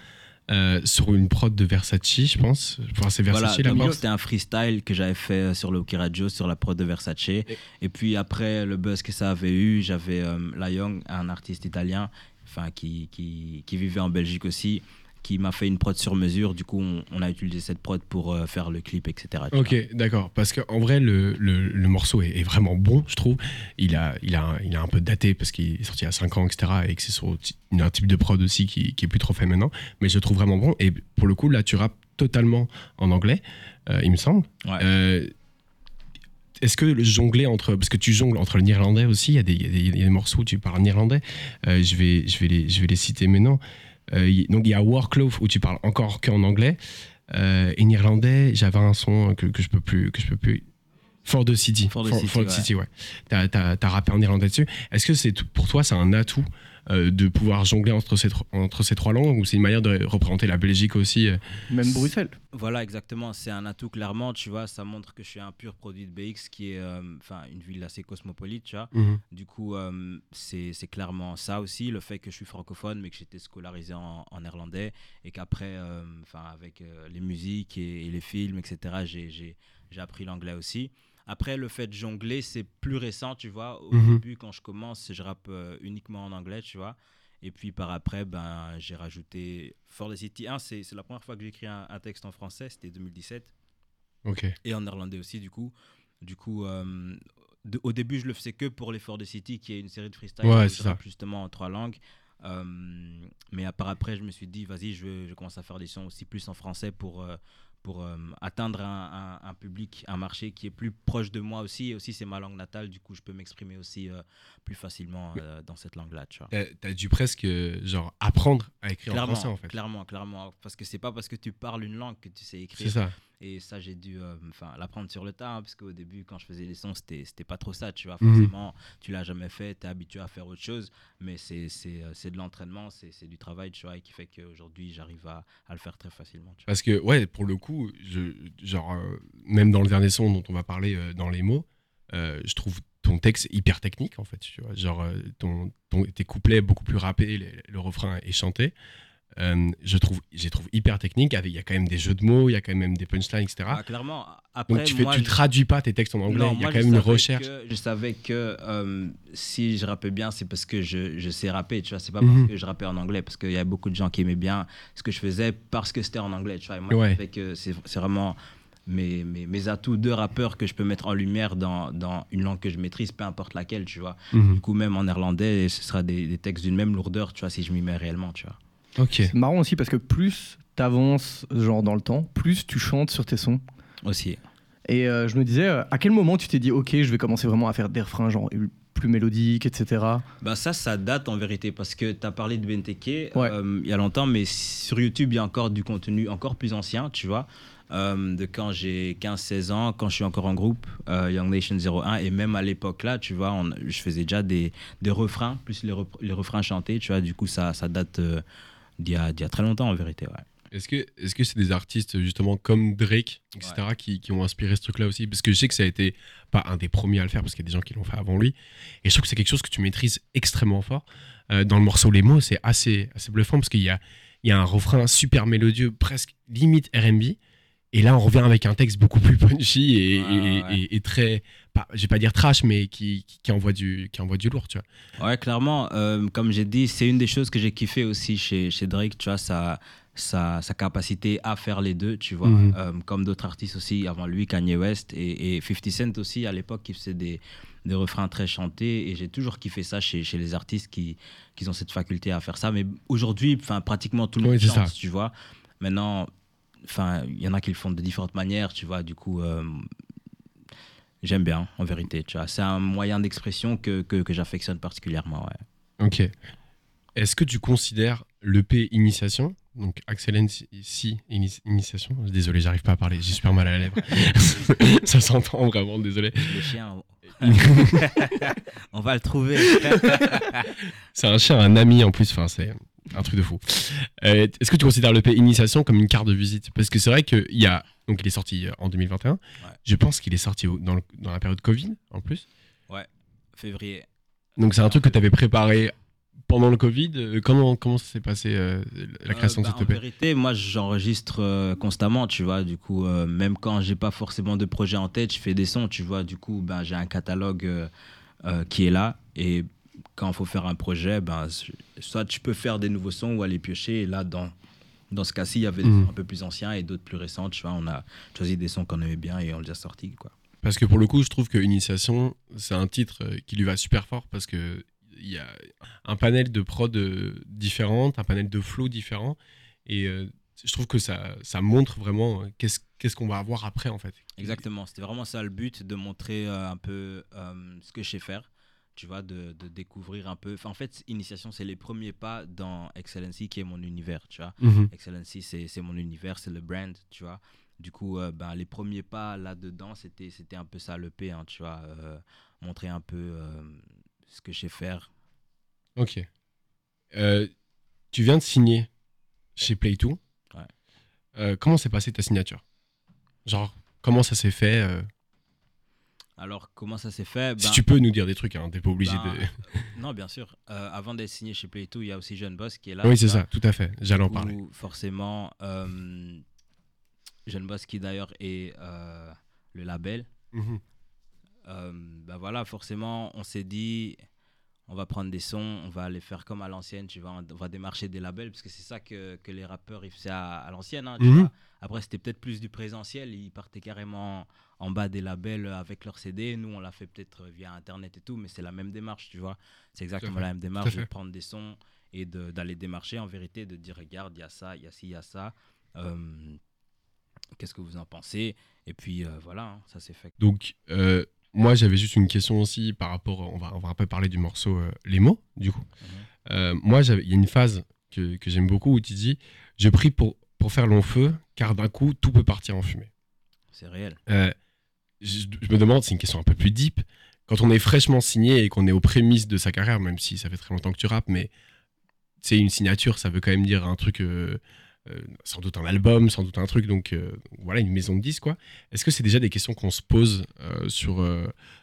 [SPEAKER 2] euh, sur une prod de Versace, je pense. Enfin, c'est Versace
[SPEAKER 4] Voilà, c'était un freestyle que j'avais fait euh, sur le Hockey Radio, sur la prod de Versace. Et, puis après, le buzz que ça avait eu, j'avais euh, La Young, un artiste italien enfin, qui, qui, qui vivait en Belgique aussi, qui m'a fait une prod sur mesure. Du coup, on, on a utilisé cette prod pour euh, faire le clip, etc.
[SPEAKER 2] Ok, d'accord. Parce qu'en vrai, le, le, le morceau est, est vraiment bon, je trouve. Il a, il a, il a un peu daté parce qu'il est sorti il y a 5 ans, etc. Et que c'est sur un type de prod aussi qui, qui est plus trop fait maintenant. Mais je le trouve vraiment bon. Et pour le coup, là, tu rappes totalement en anglais, euh, il me semble.
[SPEAKER 4] Ouais.
[SPEAKER 2] Euh, est-ce que le jongler entre. Parce que tu jongles entre le néerlandais aussi, il y a des, il y y a des morceaux où tu parles néerlandais. Je, vais, je, vais les, je vais les citer maintenant. Euh, donc il y a Warclove où tu parles encore qu'en anglais. Euh, et néerlandais, j'avais un son que, que je peux plus. Que je peux plus For the City.
[SPEAKER 4] For the City, ouais.
[SPEAKER 2] City, ouais. T'as, rappé en néerlandais dessus. Est-ce que c'est pour toi, c'est un atout de pouvoir jongler entre ces, tro- entre ces trois langues ou c'est une manière de représenter la Belgique aussi euh
[SPEAKER 3] Même Bruxelles.
[SPEAKER 4] Voilà, exactement. C'est un atout clairement, tu vois. Ça montre que je suis un pur produit de BX, qui est euh, enfin une ville assez cosmopolite, tu vois.
[SPEAKER 2] Mhm.
[SPEAKER 4] Du coup, euh, c'est clairement ça aussi, le fait que je suis francophone, mais que j'étais scolarisé en, en néerlandais et qu'après, euh, enfin avec euh, les musiques et, et les films, etc., j'ai appris l'anglais aussi. Après, le fait de jongler, c'est plus récent, tu vois. Au
[SPEAKER 2] Mhm.
[SPEAKER 4] début, quand je commence, je rappe euh, uniquement en anglais, tu vois. Et puis par après, ben, j'ai rajouté For the City 1. C'est la première fois que j'ai écrit un, un texte en français, c'était 2017.
[SPEAKER 2] Ok.
[SPEAKER 4] Et en néerlandais aussi, du coup. Du coup, euh, de- au début, je le faisais que pour les For the City, qui est une série de freestyle
[SPEAKER 2] Ouais, ça.
[SPEAKER 4] justement en trois langues. Euh, mais à part après, je me suis dit, vas-y, je, commence à faire des sons aussi plus en français pour, euh, pour euh, atteindre un, un- un public, un marché qui est plus proche de moi aussi. Et aussi, c'est ma langue natale, du coup, je peux m'exprimer aussi euh, plus facilement euh, dans cette langue-là, tu vois.
[SPEAKER 2] T'as dû presque genre apprendre à écrire
[SPEAKER 4] Clairement,
[SPEAKER 2] en français en fait.
[SPEAKER 4] clairement, clairement. Parce que c'est pas parce que tu parles une langue que tu sais écrire.
[SPEAKER 2] C'est ça.
[SPEAKER 4] Et ça, j'ai dû euh, l'apprendre sur le tas, hein, parce qu'au début, quand je faisais les sons, c'était c'était pas trop ça, tu vois.
[SPEAKER 2] Mhm.
[SPEAKER 4] Forcément, tu l'as jamais fait, tu es habitué à faire autre chose, mais c'est c'est, euh, c'est de l'entraînement, c'est c'est du travail, tu vois, et qui fait qu'aujourd'hui, j'arrive à, à le faire très facilement. Tu vois.
[SPEAKER 2] Parce que, ouais, pour le coup, je, genre, euh, même dans le dernier son dont on va parler euh, dans les mots, je trouve ton texte hyper technique, en fait. Tu vois, genre, ton, ton- tes couplets beaucoup plus rappés, le refrain est chanté. Euh, je trouve, je trouve hyper techniques. avec- Il y a quand même des jeux de mots, il y a quand même des punchlines, etc.
[SPEAKER 4] Ah, clairement. Après,
[SPEAKER 2] Donc, tu, fais,
[SPEAKER 4] moi,
[SPEAKER 2] tu
[SPEAKER 4] je-
[SPEAKER 2] traduis pas tes textes en anglais,
[SPEAKER 4] Non,
[SPEAKER 2] il y a
[SPEAKER 4] moi,
[SPEAKER 2] quand même une recherche.
[SPEAKER 4] que- je savais que euh, si je rappais bien, c'est parce que je, je sais rapper, tu vois. C'est pas
[SPEAKER 2] Mhm.
[SPEAKER 4] parce que je rappais en anglais, parce qu'il y a beaucoup de gens qui aimaient bien ce que je faisais parce que c'était en anglais, tu vois. Et moi,
[SPEAKER 2] Ouais.
[SPEAKER 4] je savais que c'est vraiment mes, mes, mes atouts de rappeur que je peux mettre en lumière dans, dans une langue que je maîtrise, peu importe laquelle, tu vois.
[SPEAKER 2] Mhm.
[SPEAKER 4] Du coup, même en néerlandais, ce sera des, des textes d'une même lourdeur, tu vois, si je m'y mets réellement, tu vois.
[SPEAKER 2] Ok.
[SPEAKER 3] C'est marrant aussi parce que plus t'avances genre dans le temps, plus tu chantes sur tes sons.
[SPEAKER 4] Aussi.
[SPEAKER 3] Et euh, je me disais, euh, à quel moment tu t'es dit, ok, je vais commencer vraiment à faire des refrains genre plus mélodiques, etc.
[SPEAKER 4] Bah ça, ça date en vérité parce que tu as parlé de Benteke
[SPEAKER 3] Ouais.
[SPEAKER 4] euh, il y a longtemps, mais sur YouTube, il y a encore du contenu encore plus ancien, tu vois, de quand j'ai 15-16 ans, quand je suis encore en groupe, Young Nation 01, et même à l'époque là, tu vois, on- je faisais déjà des, des refrains, plus les, rep- les refrains chantés, tu vois, du coup, ça, ça date d'il y, a- d'il y a très longtemps en vérité, ouais.
[SPEAKER 2] Est-ce que est-ce que c'est des artistes justement comme Drake, etc., qui, qui ont inspiré ce truc-là aussi? Parce que je sais que ça a été pas un des premiers à le faire, parce qu'il y a des gens qui l'ont fait avant lui. Et je trouve que c'est quelque chose que tu maîtrises extrêmement fort. Euh, dans le morceau Les mots, c'est assez, assez bluffant, parce qu'il y a, il y a un refrain super mélodieux, presque limite RB. Et là, on revient avec un texte beaucoup plus punchy et,
[SPEAKER 4] Ouais,
[SPEAKER 2] et-
[SPEAKER 4] ouais.
[SPEAKER 2] et- et très, pas, je vais pas dire trash, mais qui, qui, qui envoie du, qui envoie du lourd, tu vois.
[SPEAKER 4] Ouais, clairement, euh, comme j'ai dit, c'est une des choses que j'ai kiffé aussi chez, chez Drake, tu vois, sa, sa, sa capacité à faire les deux, tu vois,
[SPEAKER 2] Mhm.
[SPEAKER 4] Euh, comme d'autres artistes aussi avant lui, Kanye West et, et 50 Cent aussi, à l'époque, qui faisait des, des refrains très chantés, et j'ai toujours kiffé ça chez, chez les artistes qui, qui ont cette faculté à faire ça, mais aujourd'hui, enfin, pratiquement tout le monde
[SPEAKER 2] Oui,
[SPEAKER 4] chante,
[SPEAKER 2] ça.
[SPEAKER 4] tu vois. Maintenant, enfin, il y en a qui le font de différentes manières, tu vois, du coup... euh, J'aime bien, en vérité. Tu vois, c'est un moyen d'expression que, que, que j'affectionne particulièrement. Ouais.
[SPEAKER 2] Ok. Est-ce que tu considères l'EP Initiation, donc Excellence si Initiation, désolé, j'arrive pas à parler, j'ai super mal à la lèvre. (laughs) (laughs) Ça s'entend vraiment, désolé.
[SPEAKER 4] Le chien, (laughs) on va le trouver.
[SPEAKER 2] C'est un chien, un ami en plus, enfin, c'est un truc de fou. Euh, Est-ce que tu considères l'EP Initiation comme une carte de visite? Parce que c'est vrai qu'il y a. Donc, il est sorti euh, en 2021. Je pense qu'il est sorti dans, le- dans la période Covid en plus.
[SPEAKER 4] Ouais, février.
[SPEAKER 2] Donc, c'est un truc que tu avais préparé pendant le Covid. Euh, Comment, comment ça s'est passé euh, la création
[SPEAKER 4] Euh, bah,
[SPEAKER 2] de cette
[SPEAKER 4] En
[SPEAKER 2] EP
[SPEAKER 4] vérité, moi, j'enregistre constamment, tu vois. Du coup, même quand j'ai pas forcément de projet en tête, je fais des sons, tu vois. Du coup, ben, j'ai un catalogue qui est là. Et quand il faut faire un projet, ben, soit tu peux faire des nouveaux sons ou aller piocher. Et là, dans, dans ce cas-ci, il y avait des
[SPEAKER 2] Mhm.
[SPEAKER 4] sons un peu plus anciens et d'autres plus récents, tu vois. On a choisi des sons qu'on aimait bien et on les a sortis, quoi.
[SPEAKER 2] Parce que pour le coup, je trouve que Initiation, c'est un titre euh, qui lui va super fort parce que il y a un panel de prod euh, différentes, un panel de flow différents. Et euh, je trouve que ça, ça montre vraiment qu'est-ce qu'est-ce qu'on va avoir après, en fait.
[SPEAKER 4] Exactement, c'était vraiment ça le but, de montrer euh, un peu euh, ce que je sais faire, tu vois, de, de découvrir un peu. Enfin, en fait, Initiation, c'est les premiers pas dans Excellency qui est mon univers, tu vois.
[SPEAKER 2] Mhm.
[SPEAKER 4] Excellency, c'est c'est mon univers, c'est le brand, tu vois. Du coup, euh, ben, les premiers pas là-dedans, c'était c'était un peu ça l'EP, hein, tu vois. euh, montrer un peu euh, ce que je sais faire.
[SPEAKER 2] Ok. Tu viens de signer chez Play2.
[SPEAKER 4] Ouais.
[SPEAKER 2] Comment s'est passée ta signature? Genre, comment ça s'est fait
[SPEAKER 4] Alors, comment ça s'est fait?
[SPEAKER 2] Si
[SPEAKER 4] Ben,
[SPEAKER 2] tu peux nous dire des trucs, hein, t'es pas obligé
[SPEAKER 4] ben,
[SPEAKER 2] de.
[SPEAKER 4] Non, bien sûr. Euh, avant d'être signé chez Play2, il y a aussi Jeune Boss qui est là.
[SPEAKER 2] oui, c'est ça, tout à fait. J'allais en parler.
[SPEAKER 4] Forcément, euh, Jeune Boss qui d'ailleurs est euh, le label.
[SPEAKER 2] Mhm.
[SPEAKER 4] Euh, ben voilà, forcément, on s'est dit, on va prendre des sons, on va les faire comme à l'ancienne, tu vois, on va démarcher des labels, parce que c'est ça que, que les rappeurs ils faisaient à, à l'ancienne. hein,
[SPEAKER 2] Mhm.
[SPEAKER 4] Après, c'était peut-être plus du présentiel, ils partaient carrément en bas des labels avec leurs CD. Nous, on l'a fait peut-être via Internet et tout, mais c'est la même démarche, tu vois. C'est exactement la même démarche de prendre des sons et d'aller démarcher en vérité, de dire regarde, il y a ça, il y a ci, il y a ça. Euh, Qu'est-ce que vous en pensez? Et puis euh, voilà, hein, ça s'est fait.
[SPEAKER 2] Donc, euh, moi, j'avais juste une question aussi par rapport. On va, on va un peu parler du morceau euh, Les mots, du coup. Euh, moi, il y a une phase que, que j'aime beaucoup où tu dis Je prie pour, pour faire long feu, car d'un coup, tout peut partir en fumée.
[SPEAKER 4] C'est réel.
[SPEAKER 2] Euh, je, je me demande, c'est une question un peu plus deep. Quand on est fraîchement signé et qu'on est aux prémices de sa carrière, même si ça fait très longtemps que tu rappes, mais c'est une signature, ça veut quand même dire un truc, euh, sans doute un album, sans doute un truc, donc euh, voilà, une maison de 10 quoi. Est-ce que c'est déjà des questions qu'on se pose euh, sur,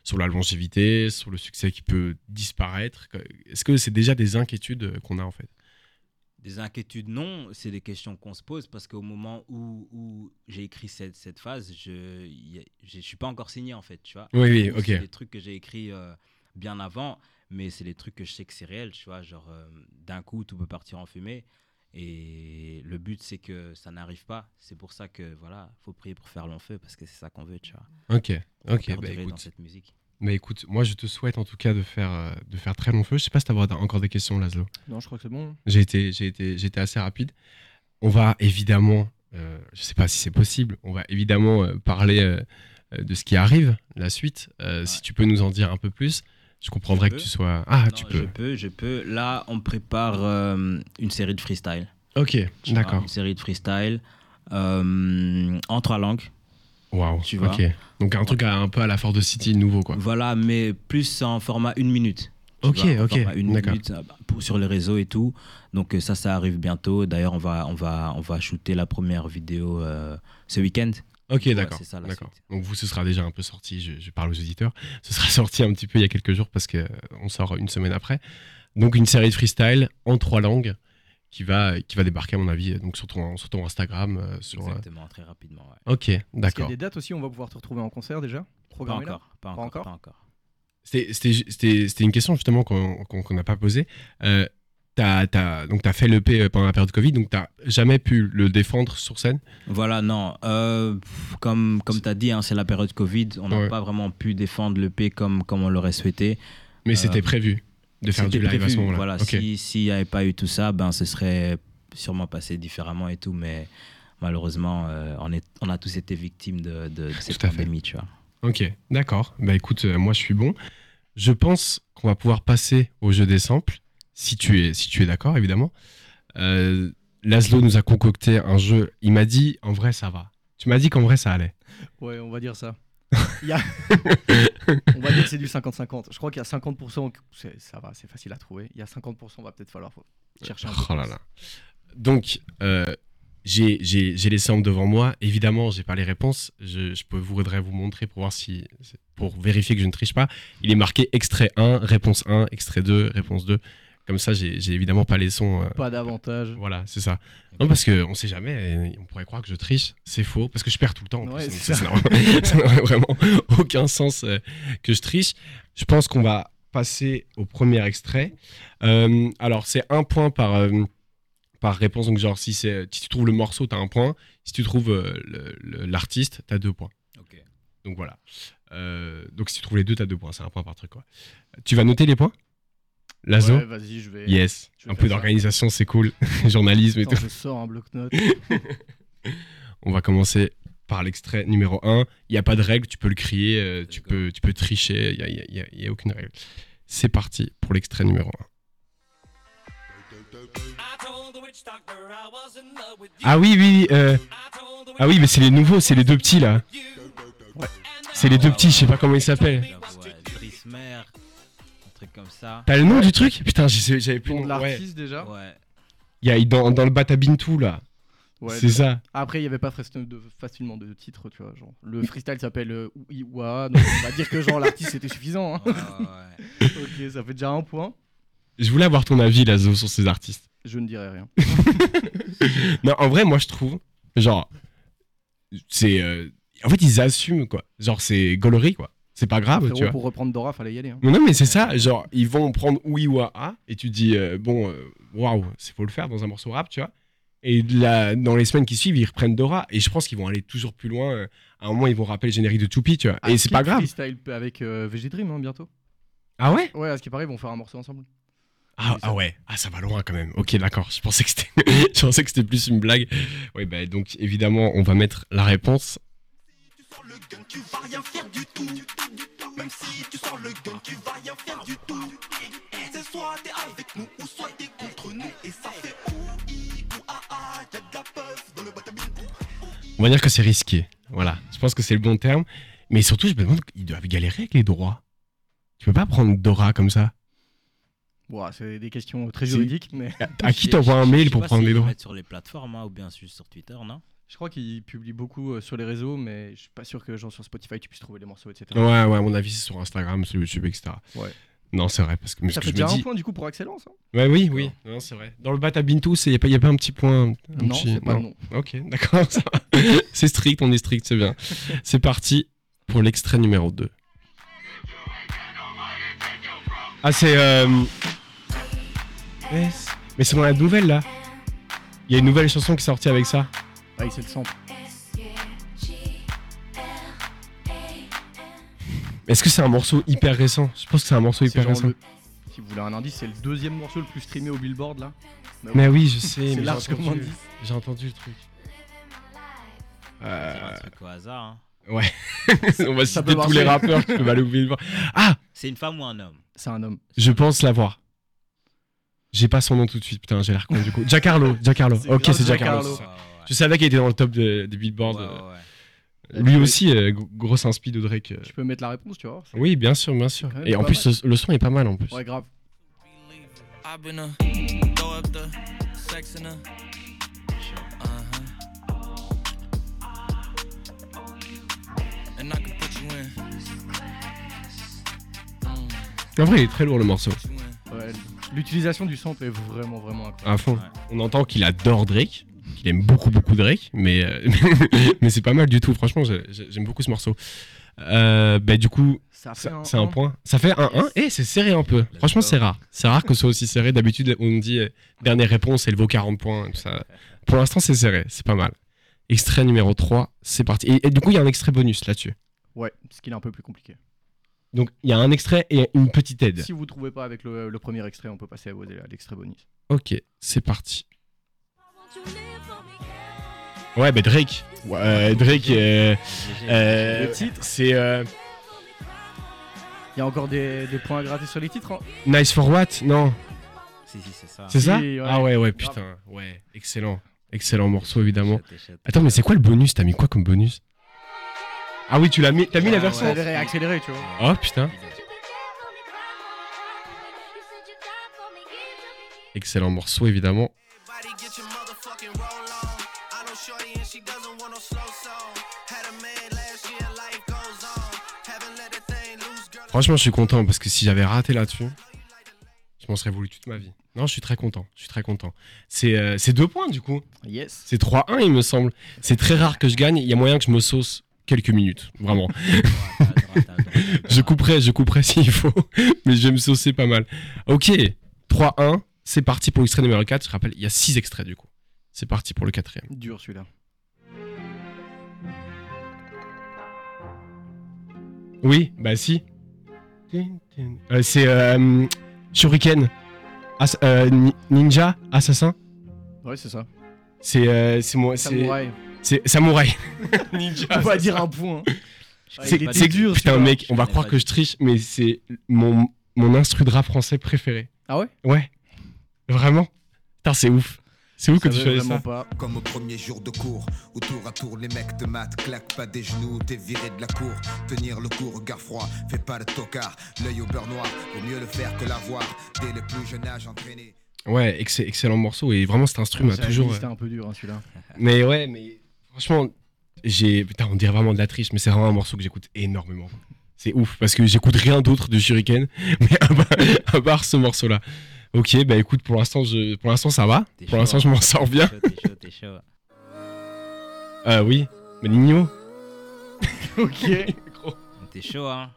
[SPEAKER 2] sur la longévité, sur le succès qui peut disparaître? Est-ce que c'est déjà des inquiétudes qu'on a en fait?
[SPEAKER 4] Des inquiétudes, non. C'est des questions qu'on se pose parce qu'au moment où, où j'ai écrit cette, cette phase, je ne je suis pas encore signé en fait, tu vois.
[SPEAKER 2] Oui, oui, ok.
[SPEAKER 4] C'est des trucs que j'ai écrits bien avant, mais c'est des trucs que je sais que c'est réel, tu vois. Genre, d'un coup, tout peut partir en fumée. Et le but, c'est que ça n'arrive pas. C'est pour ça que, voilà, faut prier pour faire long feu parce que c'est ça qu'on veut, tu vois.
[SPEAKER 2] Ok, ok, bah
[SPEAKER 4] dans
[SPEAKER 2] écoute.
[SPEAKER 4] cette musique.
[SPEAKER 2] Mais écoute, moi je te souhaite en tout cas de faire, euh, de faire très long feu. Je sais pas si tu as encore des questions, Laszlo.
[SPEAKER 3] Non, je crois que c'est bon.
[SPEAKER 2] J'ai été, j'ai été, été assez rapide. On va évidemment, euh, je sais pas si c'est possible, on va évidemment euh, parler euh, de ce qui arrive, la suite. Euh, Si tu peux nous en dire un peu plus, je comprendrais
[SPEAKER 4] Je
[SPEAKER 2] que
[SPEAKER 4] peux.
[SPEAKER 2] tu sois. Ah,
[SPEAKER 4] Non,
[SPEAKER 2] tu
[SPEAKER 4] Je
[SPEAKER 2] peux.
[SPEAKER 4] peux, je peux. Là, on prépare euh, une série de freestyle.
[SPEAKER 2] Ok, d'accord.
[SPEAKER 4] Une série de freestyle euh, en trois langues.
[SPEAKER 2] Waouh.
[SPEAKER 4] Tu vois.
[SPEAKER 2] Donc un truc à- un peu à la Ford City nouveau quoi.
[SPEAKER 4] Voilà, mais plus en format une minute.
[SPEAKER 2] Ok,
[SPEAKER 4] vois,
[SPEAKER 2] ok,
[SPEAKER 4] Une minute euh, sur les réseaux et tout. Donc ça, ça arrive bientôt. D'ailleurs, on va, on va, on va shooter la première vidéo euh, ce week-end.
[SPEAKER 2] Ok,
[SPEAKER 4] Ouais,
[SPEAKER 2] d'accord. d'accord. Donc vous, ce sera déjà un peu sorti. Je, je parle aux auditeurs. Ce sera (laughs) sorti un petit peu il y a quelques jours parce que euh, on sort une semaine après. Donc une série de freestyle en trois langues qui va, qui va débarquer à mon avis donc sur ton, sur ton Instagram. euh, sur, euh,
[SPEAKER 4] Exactement, très rapidement. ouais.
[SPEAKER 2] Ok,
[SPEAKER 3] Est-ce qu'il y
[SPEAKER 2] d'accord.
[SPEAKER 3] a des dates aussi où on va pouvoir te retrouver en concert déjà?
[SPEAKER 4] Pas encore, pas encore, pas encore.
[SPEAKER 2] C'était- C'était c'était- c'était une question justement qu'on qu'on- qu'on n'a pas posée. Euh, t'as- t'as- donc, tu as fait l'EP pendant la période Covid, donc tu jamais pu le défendre sur scène?
[SPEAKER 4] Voilà, non. euh, comme comme tu as dit, hein, c'est la période Covid. On n'a
[SPEAKER 2] Ouais.
[SPEAKER 4] pas vraiment pu défendre le P comme, comme on l'aurait souhaité.
[SPEAKER 2] Mais
[SPEAKER 4] Euh,
[SPEAKER 2] c'était prévu de faire du live à ce moment-là.
[SPEAKER 4] Voilà,
[SPEAKER 2] Ok.
[SPEAKER 4] si- s'il n'y avait pas eu tout ça, ben, ce serait sûrement passé différemment et tout. Mais malheureusement, euh, on, est, on a tous été victimes de, de- de cette pandémie, tu vois.
[SPEAKER 2] Ok, d'accord. Bah écoute, euh, moi je suis bon. Je pense qu'on va pouvoir passer au jeu des samples, si tu es, si tu es d'accord, évidemment. Euh, Laszlo nous a concocté un jeu. Il m'a dit, en vrai, ça va. Tu m'as dit qu'en vrai, ça allait.
[SPEAKER 3] Ouais, on va dire ça. Il y a- (laughs) on va dire que c'est du 50-50. Je crois qu'il y a 50%, c'est- ça va, c'est facile à trouver. Il y a 50%, va peut-être falloir chercher un peu.
[SPEAKER 2] Oh là là. Donc, euh, j'ai les samples devant moi. Évidemment, j'ai pas les réponses. Je, je peux voudrais vous montrer pour voir si, pour vérifier que je ne triche pas. Il est marqué extrait 1, réponse 1, extrait 2, réponse 2. Comme ça, j'ai évidemment pas les sons. euh,
[SPEAKER 3] Pas d'avantage.
[SPEAKER 2] Voilà, c'est ça. Non, parce qu'on sait jamais, on pourrait croire que je triche, c'est faux, parce que je perds tout le temps. en
[SPEAKER 3] Ouais,
[SPEAKER 2] plus,
[SPEAKER 3] c'est
[SPEAKER 2] donc ça n'a ça n'a (laughs) vraiment aucun sens euh, que je triche. Je pense qu'on va passer au premier extrait. Euh, alors, c'est un point par, euh, par réponse, donc genre si, tu trouves le morceau, tu as un point. Si tu trouves euh, l'artiste, tu as deux points.
[SPEAKER 4] Ok.
[SPEAKER 2] Donc voilà. Euh, donc si tu trouves les deux, tu as deux points, c'est un point par truc. Quoi. Tu vas noter les points? Lazo
[SPEAKER 3] Ouais, vas-y, je vais.
[SPEAKER 2] Yes.
[SPEAKER 3] je vais
[SPEAKER 2] Un peu d'organisation, c'est cool. (laughs) Journalisme et tout.
[SPEAKER 3] je sors un bloc-notes. (laughs)
[SPEAKER 2] On va commencer par l'extrait numéro 1. Il n'y a pas de règle, tu peux le crier, euh, tu, peux, tu peux tricher, il n'y a, il y a- il y a aucune règle. C'est parti pour l'extrait numéro 1. Ah oui, oui, euh, ah oui, mais c'est les nouveaux, c'est les deux petits là. C'est les deux petits, je sais pas comment ils s'appellent.
[SPEAKER 4] Ouais, truc comme ça.
[SPEAKER 2] T'as le nom du truc Putain, j'avais plus
[SPEAKER 3] Nom
[SPEAKER 2] le
[SPEAKER 3] de
[SPEAKER 2] nom. Ouais.
[SPEAKER 3] l'artiste déjà.
[SPEAKER 4] Ouais.
[SPEAKER 2] Il y a dans, dans le Batabintou là.
[SPEAKER 3] Ouais,
[SPEAKER 2] c'est
[SPEAKER 3] de-
[SPEAKER 2] ça.
[SPEAKER 3] Après, il n'y avait pas de- facilement de titres, tu vois. Genre, le freestyle s'appelle euh, Ouiwa, donc on va dire que genre l'artiste c'était suffisant. hein.
[SPEAKER 4] Ouais, ouais, ouais. (laughs)
[SPEAKER 3] ok, ça fait déjà un point.
[SPEAKER 2] Je voulais avoir ton avis, Lazo, sur ces artistes.
[SPEAKER 3] Je ne dirai rien. (laughs)
[SPEAKER 2] Non, en vrai, moi je trouve, genre, c'est. euh, en fait, ils assument quoi. Genre, c'est gaulerie quoi. C'est pas grave, tu vois.
[SPEAKER 3] pour reprendre Dora, fallait y aller. hein.
[SPEAKER 2] Non, mais c'est ça. Genre, ils vont prendre oui ou a et tu dis, euh, bon, euh, waouh, c'est faut le faire dans un morceau rap, tu vois. Et là, dans les semaines qui suivent, ils reprennent Dora. Et je pense qu'ils vont aller toujours plus loin. euh, À un moment, ils vont rappeler le générique de Tupi, tu vois. Et c'est pas grave.
[SPEAKER 3] Freestyle avec euh, VG Dream hein, bientôt.
[SPEAKER 2] Ah ouais?
[SPEAKER 3] Ouais, à ce qui paraît, ils vont faire un morceau ensemble.
[SPEAKER 2] ah, ah ouais. Ah, ça va loin quand même. Ok, d'accord. Je pensais que c'était, (laughs) je pensais que c'était plus une blague. Oui, bah donc évidemment, on va mettre la réponse. On va dire que c'est risqué. Voilà. Je pense que c'est le bon terme. Mais surtout, je me demande, ils doivent galérer avec les droits. Tu peux pas prendre Dora comme ça.
[SPEAKER 3] Bon, c'est des questions très juridiques, mais
[SPEAKER 2] À qui t'envoies un mail pour prendre les droits
[SPEAKER 4] sur les plateformes hein, ou bien sur Twitter, non
[SPEAKER 3] je crois qu'ils publient beaucoup euh, sur les réseaux, mais je suis pas sûr que genre sur Spotify tu puisses trouver les morceaux, etc.
[SPEAKER 2] Ouais, ouais, à mon avis, c'est sur Instagram, sur YouTube, etc.
[SPEAKER 3] Ouais.
[SPEAKER 2] Non, c'est vrai, parce que,
[SPEAKER 3] Ça
[SPEAKER 2] que
[SPEAKER 3] fait
[SPEAKER 2] je
[SPEAKER 3] déjà un point du coup pour excellence. hein.
[SPEAKER 2] Ouais, oui, oui, non, c'est vrai. Dans le Batabintou, il n'y a, pas- y a pas un petit point. un
[SPEAKER 3] Non,
[SPEAKER 2] petit-
[SPEAKER 3] c'est pas le nom.
[SPEAKER 2] Ok, d'accord. ça (laughs) va. c'est strict, on est strict, c'est bien. (laughs) c'est parti pour l'extrait numéro 2. Ah, c'est. euh, yes. Mais c'est dans la nouvelle là. Il y a une nouvelle chanson qui est sortie avec ça.
[SPEAKER 3] Ah, oui, c'est le sample.
[SPEAKER 2] Est-ce que c'est un morceau hyper récent? Je pense que c'est un morceau hyper récent.
[SPEAKER 3] le- Si vous voulez un indice, c'est le deuxième morceau le plus streamé au Billboard là.
[SPEAKER 2] Mais oui, je sais. (laughs)
[SPEAKER 3] C'est
[SPEAKER 2] mais j'ai
[SPEAKER 3] large comme indice.
[SPEAKER 2] J'ai entendu le truc. Euh,
[SPEAKER 4] C'est un truc au hasard. hein.
[SPEAKER 2] Ouais. (laughs) On va citer tous les rappeurs qui peuvent aller au Billboard. Ah
[SPEAKER 4] C'est une femme ou un homme?
[SPEAKER 3] C'est un homme.
[SPEAKER 2] Je pense l'avoir. J'ai pas son nom tout de suite, putain, j'ai l'air con du coup. Giancarlo, Giancarlo.
[SPEAKER 3] C'est
[SPEAKER 2] Ok, c'est
[SPEAKER 3] Giancarlo.
[SPEAKER 2] Giancarlo. Je savais qu'il était dans le top de- des Billboard.
[SPEAKER 4] Ouais,
[SPEAKER 2] euh.
[SPEAKER 4] ouais, ouais.
[SPEAKER 2] Lui aussi, euh, gros- grosse inspi de Drake. euh.
[SPEAKER 3] Je peux mettre la réponse, tu vois.
[SPEAKER 2] Oui, bien sûr, bien sûr. Et en plus, le, le son est pas mal en plus.
[SPEAKER 3] Ouais, grave.
[SPEAKER 10] Uh-huh.
[SPEAKER 2] En vrai, il est très lourd le morceau.
[SPEAKER 3] Ouais, L'utilisation du sample est vraiment, vraiment incroyable.
[SPEAKER 2] à fond. On entend qu'il adore Drake, qu'il aime beaucoup, beaucoup Drake, mais, euh, (laughs) mais c'est pas mal du tout. Franchement, j'ai- j'ai- j'aime beaucoup ce morceau. Euh, bah, du coup, c'est un
[SPEAKER 3] un.
[SPEAKER 2] point. Ça fait un 1 et c'est serré un peu. Franchement, c'est rare. C'est rare que ce soit aussi serré. D'habitude, on dit euh, dernière réponse, elle vaut 40 points. et tout ça. Pour l'instant, c'est serré. C'est pas mal. Extrait numéro 3, c'est parti. Et, et du coup, il y a un extrait bonus là-dessus.
[SPEAKER 3] Ouais, ce qui est un peu plus compliqué.
[SPEAKER 2] Donc, il y a un extrait et une petite aide.
[SPEAKER 3] Si vous trouvez pas avec le, le premier extrait, on peut passer à l'extrait bonus.
[SPEAKER 2] Ok, c'est parti. Ouais, bah Drake. Ouais, euh, Drake, euh, euh,
[SPEAKER 3] Le titre
[SPEAKER 2] c'est euh,
[SPEAKER 3] Il y a encore des, des points à gratter sur les titres. hein.
[SPEAKER 2] Nice for What? Non,
[SPEAKER 4] Si, si, c'est ça.
[SPEAKER 2] c'est ça?
[SPEAKER 3] Si, ouais.
[SPEAKER 2] Ah ouais, ouais, putain, ouais, excellent. Excellent morceau, évidemment. Attends, mais c'est quoi le bonus? T'as mis quoi comme bonus? Ah oui, tu l'as mis, t'as mis la
[SPEAKER 4] Ouais,
[SPEAKER 2] version?
[SPEAKER 4] ouais.
[SPEAKER 3] Accéléré, accéléré, tu vois.
[SPEAKER 2] Oh putain, excellent morceau, évidemment.
[SPEAKER 5] Everybody get your motherfucking roll on. I know Shorty and she doesn't want no slow song. Had a man last year, life goes on. Haven't let the thing loose, girl.
[SPEAKER 2] Franchement, je suis content parce que si j'avais raté là-dessus, je m'en serais voulu toute ma vie. Non, je suis très content, je suis très content. C'est euh, c'est deux points du coup.
[SPEAKER 3] Yes.
[SPEAKER 2] C'est 3-1, il me semble. C'est très rare que je gagne. Il y a moyen que je me sauce quelques minutes, vraiment. (laughs) Je couperai, je couperai s'il faut, mais je vais me saucer pas mal. Ok, 3-1, c'est parti pour l'extrait numéro 4. Je rappelle, il y a 6 extraits du coup. C'est parti pour le quatrième.
[SPEAKER 3] Dur celui-là.
[SPEAKER 2] Oui, bah si. Euh, c'est euh, Shuriken. Euh, ni- ninja, assassin.
[SPEAKER 3] Ouais, c'est ça.
[SPEAKER 2] C'est euh, c'est moi, c'est
[SPEAKER 3] Samouraï.
[SPEAKER 2] c'est samouraï. (laughs) ninja.
[SPEAKER 3] Faut pas dire un point. hein.
[SPEAKER 4] Je
[SPEAKER 3] C'est- dur,
[SPEAKER 2] putain mec, on va croire que je triche, mais c'est mon mon instru de rap français préféré.
[SPEAKER 3] Ah ouais
[SPEAKER 2] Ouais. Vraiment? Putain, c'est ouf. C'est ouf que tu choisis
[SPEAKER 3] vraiment
[SPEAKER 2] ça.
[SPEAKER 3] pas.
[SPEAKER 11] Comme au premier jour de cours, où tour à tour les mecs te matent, claque pas des genoux, t'es viré de la cour. Tenir le coup, regard froid, fais pas le tocard, l'œil au beurre noir, vaut mieux le faire que l'avoir. Dès le plus jeune âge entraîné.
[SPEAKER 2] Ouais, ex- excellent morceau et vraiment cet instru m'a
[SPEAKER 3] J'avais
[SPEAKER 2] toujours. euh,
[SPEAKER 3] C'était un peu dur hein, celui-là. (laughs)
[SPEAKER 2] Mais ouais, mais franchement, j'ai putain, on dirait vraiment de la triche, mais c'est vraiment un morceau que j'écoute énormément. C'est ouf parce que j'écoute rien d'autre de Shuriken, (laughs) mais à part, à part ce morceau-là. Ok, bah écoute, pour l'instant, je, pour l'instant ça va.
[SPEAKER 4] T'es
[SPEAKER 2] Pour
[SPEAKER 4] chaud,
[SPEAKER 2] l'instant, je m'en sors bien.
[SPEAKER 4] T'es chaud, t'es chaud, t'es chaud.
[SPEAKER 2] Euh, oui, mais Nino. (laughs)
[SPEAKER 3] ok.
[SPEAKER 2] Gros,
[SPEAKER 4] T'es chaud, hein.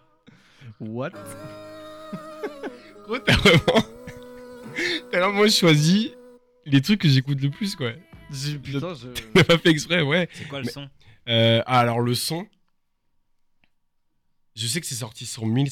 [SPEAKER 3] What? (laughs)
[SPEAKER 2] Gros, t'as vraiment, t'as vraiment choisi les trucs que j'écoute le plus, quoi.
[SPEAKER 3] J'ai- Putain, je. (laughs)
[SPEAKER 2] T'as pas fait exprès, ouais.
[SPEAKER 4] C'est quoi le
[SPEAKER 2] Mais-
[SPEAKER 4] son?
[SPEAKER 2] Euh, ah, alors le son, je sais que c'est sorti sur 1000.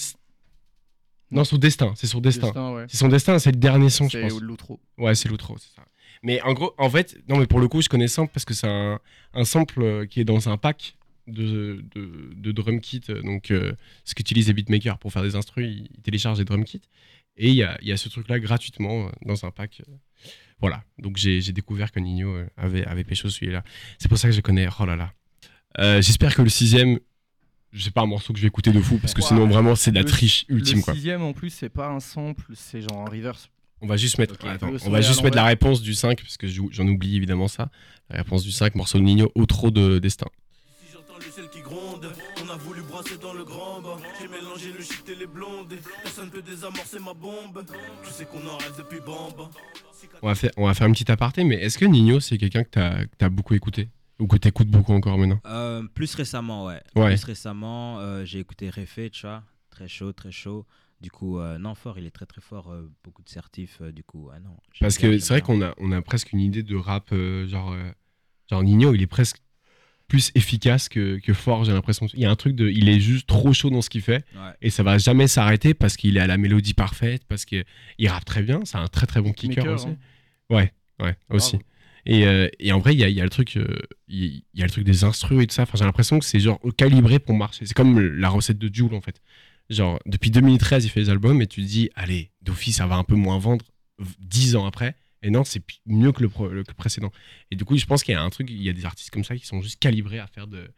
[SPEAKER 2] Non, sur Destin, c'est sur Destin.
[SPEAKER 3] Destin, ouais.
[SPEAKER 2] C'est son destin, c'est le dernier son, je
[SPEAKER 3] C'est
[SPEAKER 2] pense.
[SPEAKER 3] l'outro.
[SPEAKER 2] Ouais, c'est l'outro, c'est ça. Mais en gros, en fait, non, mais pour le coup, je connais Sample parce que c'est un, un sample euh, qui est dans un pack de, de, de drum kit. Donc, euh, ce qu'utilisent les beatmakers pour faire des instrus, ils, téléchargent des drum kits. Et il y a, il y a ce truc-là gratuitement euh, dans un pack. Voilà. Donc, j'ai j'ai découvert que Nino avait, avait pécho celui-là. C'est pour ça que je connais. Oh là là. Euh, J'espère que le sixième, c'est pas un morceau que je vais écouter de fou parce que sinon, vraiment, c'est de la
[SPEAKER 3] Le-
[SPEAKER 2] triche ultime,
[SPEAKER 3] Le
[SPEAKER 2] quoi.
[SPEAKER 3] sixième en plus, c'est pas un sample, c'est genre un reverse.
[SPEAKER 2] On va juste mettre, attends,
[SPEAKER 3] le
[SPEAKER 2] on va juste mettre la réponse du 5 parce que j'en oublie évidemment ça. La réponse du 5, morceau de Nino, Outro de Destin.
[SPEAKER 9] Si j'entends le ciel qui gronde, on a voulu brasser dans le grand bain. J'ai mélangé le shit et les blondes. Personne peut désamorcer ma bombe. Je sais qu'on en rêve depuis Bamba.
[SPEAKER 2] On va faire, on va faire une petite aparté, mais est-ce que Nino c'est quelqu'un que t'as que t'as beaucoup écouté? Ou que t'écoutes beaucoup encore maintenant
[SPEAKER 4] Euh, plus récemment, ouais.
[SPEAKER 2] Ouais.
[SPEAKER 4] Plus récemment, euh, j'ai écouté Refait, tu vois. Très chaud, très chaud. Du coup, euh, non, fort, il est très très fort. euh, beaucoup de certifs, euh, du coup, ah non.
[SPEAKER 2] Parce que c'est vrai qu'on a, on a presque une idée de rap euh, genre, euh, genre Nino, il est presque plus efficace que, que fort, j'ai l'impression. Il y a un truc de, il est juste trop chaud dans ce qu'il fait
[SPEAKER 4] Ouais.
[SPEAKER 2] et ça va jamais s'arrêter parce qu'il est à la mélodie parfaite, parce qu'il rappe très bien, c'est un très très bon kicker
[SPEAKER 3] Maker,
[SPEAKER 2] aussi.
[SPEAKER 3] hein.
[SPEAKER 2] Ouais, ouais, aussi. Et, euh, et en vrai, il y a, il y a le truc, euh, il y, a le truc des instrus et tout ça. Enfin, j'ai l'impression que c'est genre calibré pour marcher. C'est comme la recette de Jules en fait. Genre depuis 2013, il fait des albums et tu te dis, allez, d'office, ça va un peu moins vendre v- 10 ans après. Et non, c'est mieux que le, pro- le- que le précédent. Et du coup, je pense qu'il y a un truc, il y a des artistes comme ça qui sont juste calibrés à faire de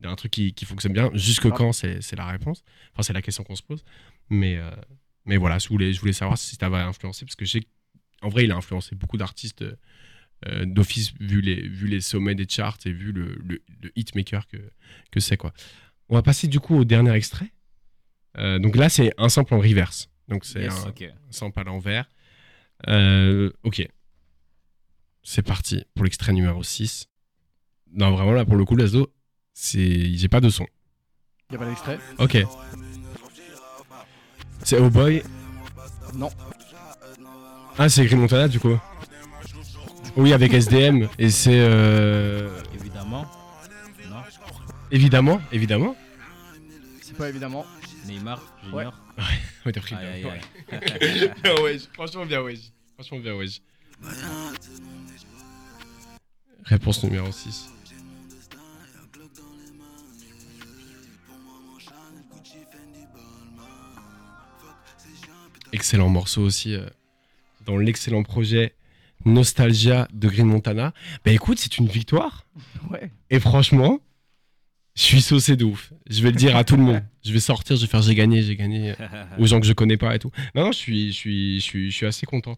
[SPEAKER 2] d'un truc qui, qui fonctionne bien. Jusque quand, c'est c'est la réponse. Enfin, c'est la question qu'on se pose. Mais, euh, mais voilà, je voulais, je voulais savoir si ça va influencer parce que j'ai en vrai, il a influencé beaucoup d'artistes euh, d'office, vu les, vu les sommets des charts et vu le, le, le hitmaker que, que c'est. quoi. On va passer du coup au dernier extrait. Euh, donc là, c'est un sample en reverse. Donc c'est
[SPEAKER 4] Yes,
[SPEAKER 2] un,
[SPEAKER 4] ok.
[SPEAKER 2] un sample à l'envers. Euh, ok. C'est parti pour l'extrait numéro 6. Non, vraiment, là, pour le coup, c'est... j'ai pas de son.
[SPEAKER 3] Y a pas d'extrait
[SPEAKER 2] Ok. C'est Oh Boy.
[SPEAKER 3] Non.
[SPEAKER 2] Ah, c'est Green Montana, du coup. Oui, avec SDM. Et c'est. euh,
[SPEAKER 4] Évidemment. Non.
[SPEAKER 2] Évidemment, évidemment.
[SPEAKER 3] C'est pas évidemment.
[SPEAKER 4] Neymar,
[SPEAKER 3] Ouais.
[SPEAKER 4] Junior.
[SPEAKER 2] Ouais, t'as pris bien.
[SPEAKER 4] aïe,
[SPEAKER 2] Ouais.
[SPEAKER 4] aïe. (laughs)
[SPEAKER 2] Bien, wesh. Franchement, bien, wesh. Franchement, bien, wesh. Réponse numéro 6. Excellent morceau aussi euh, dans l'excellent projet Nostalgia de Green Montana. Bah écoute, c'est une victoire.
[SPEAKER 3] Ouais.
[SPEAKER 2] Et franchement, je suis saucé de ouf. Je vais le dire à tout le monde. (laughs) Je vais sortir, je vais faire j'ai gagné, j'ai gagné (laughs) aux gens que je connais pas et tout. Non, non, je suis, je suis, je suis, je suis assez content.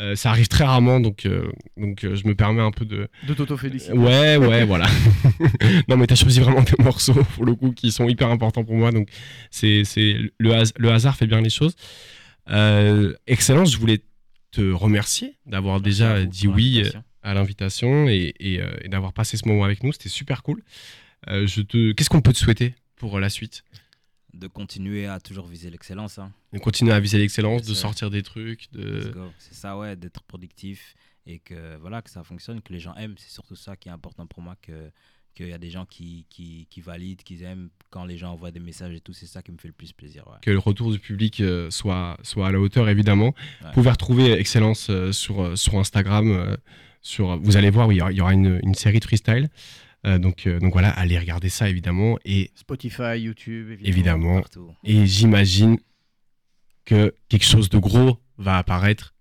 [SPEAKER 2] Euh, ça arrive très rarement, donc, euh, donc euh, je me permets un peu de.
[SPEAKER 3] De t'auto-féliciter.
[SPEAKER 2] Ouais, ouais, (laughs) voilà. non, mais t'as choisi vraiment des morceaux pour le coup qui sont hyper importants pour moi, donc c'est, c'est le, has- le hasard fait bien les choses. Excellent, je voulais te remercier d'avoir déjà dit oui euh, à l'invitation et, et, euh, et d'avoir passé ce moment avec nous. C'était super cool. Euh, je te... Qu'est-ce qu'on peut te souhaiter pour la suite?
[SPEAKER 4] De continuer à toujours viser l'excellence. Hein.
[SPEAKER 2] De continuer à viser l'excellence, de sortir des trucs,
[SPEAKER 4] Let's
[SPEAKER 2] de...
[SPEAKER 4] go. C'est ça, ouais, d'être productif et que voilà que ça fonctionne, que les gens aiment. C'est surtout ça qui est important pour moi, que qu'il y a des gens qui, qui, qui valident, qui aiment quand les gens envoient des messages et tout. C'est ça qui me fait le plus plaisir. Ouais.
[SPEAKER 2] que le retour du public euh, soit, soit à la hauteur, évidemment.
[SPEAKER 4] Ouais.
[SPEAKER 2] Vous pouvez retrouver Excellence euh, sur, euh, sur Instagram. euh, sur, vous allez voir, il y aura, il y aura une, une série de freestyle. Donc, donc voilà, allez regarder ça, évidemment. Et
[SPEAKER 3] Spotify, YouTube, évidemment.
[SPEAKER 2] évidemment,
[SPEAKER 4] Partout.
[SPEAKER 2] et j'imagine que quelque chose de gros va apparaître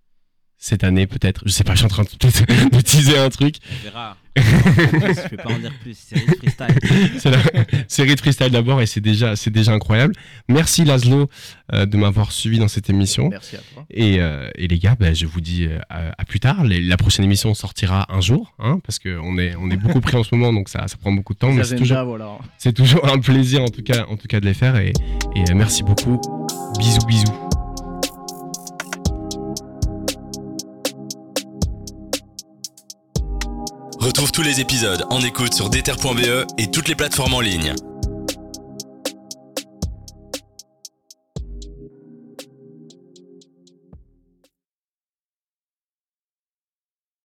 [SPEAKER 2] cette année, peut-être. Je sais pas, je suis en train de, (laughs) de teaser un truc.
[SPEAKER 4] On verra. (laughs) Je peux pas en dire plus. Série de freestyle. (laughs)
[SPEAKER 2] c'est la série de freestyle d'abord et c'est déjà, c'est déjà incroyable. Merci Laszlo euh, de m'avoir suivi dans cette émission.
[SPEAKER 3] Merci à toi.
[SPEAKER 2] Et, euh, et les gars, bah, je vous dis euh, à, plus tard. Les- la prochaine émission sortira un jour, hein, parce qu'on est, on est beaucoup pris en ce moment, donc ça, ça prend beaucoup de temps. Mais c'est toujours,
[SPEAKER 3] voilà.
[SPEAKER 2] c'est toujours un plaisir en tout cas, en tout cas de les faire. Et, et euh, merci beaucoup. Bisous, bisous.
[SPEAKER 1] Retrouve tous les épisodes en écoute sur déter.be et toutes les plateformes en ligne.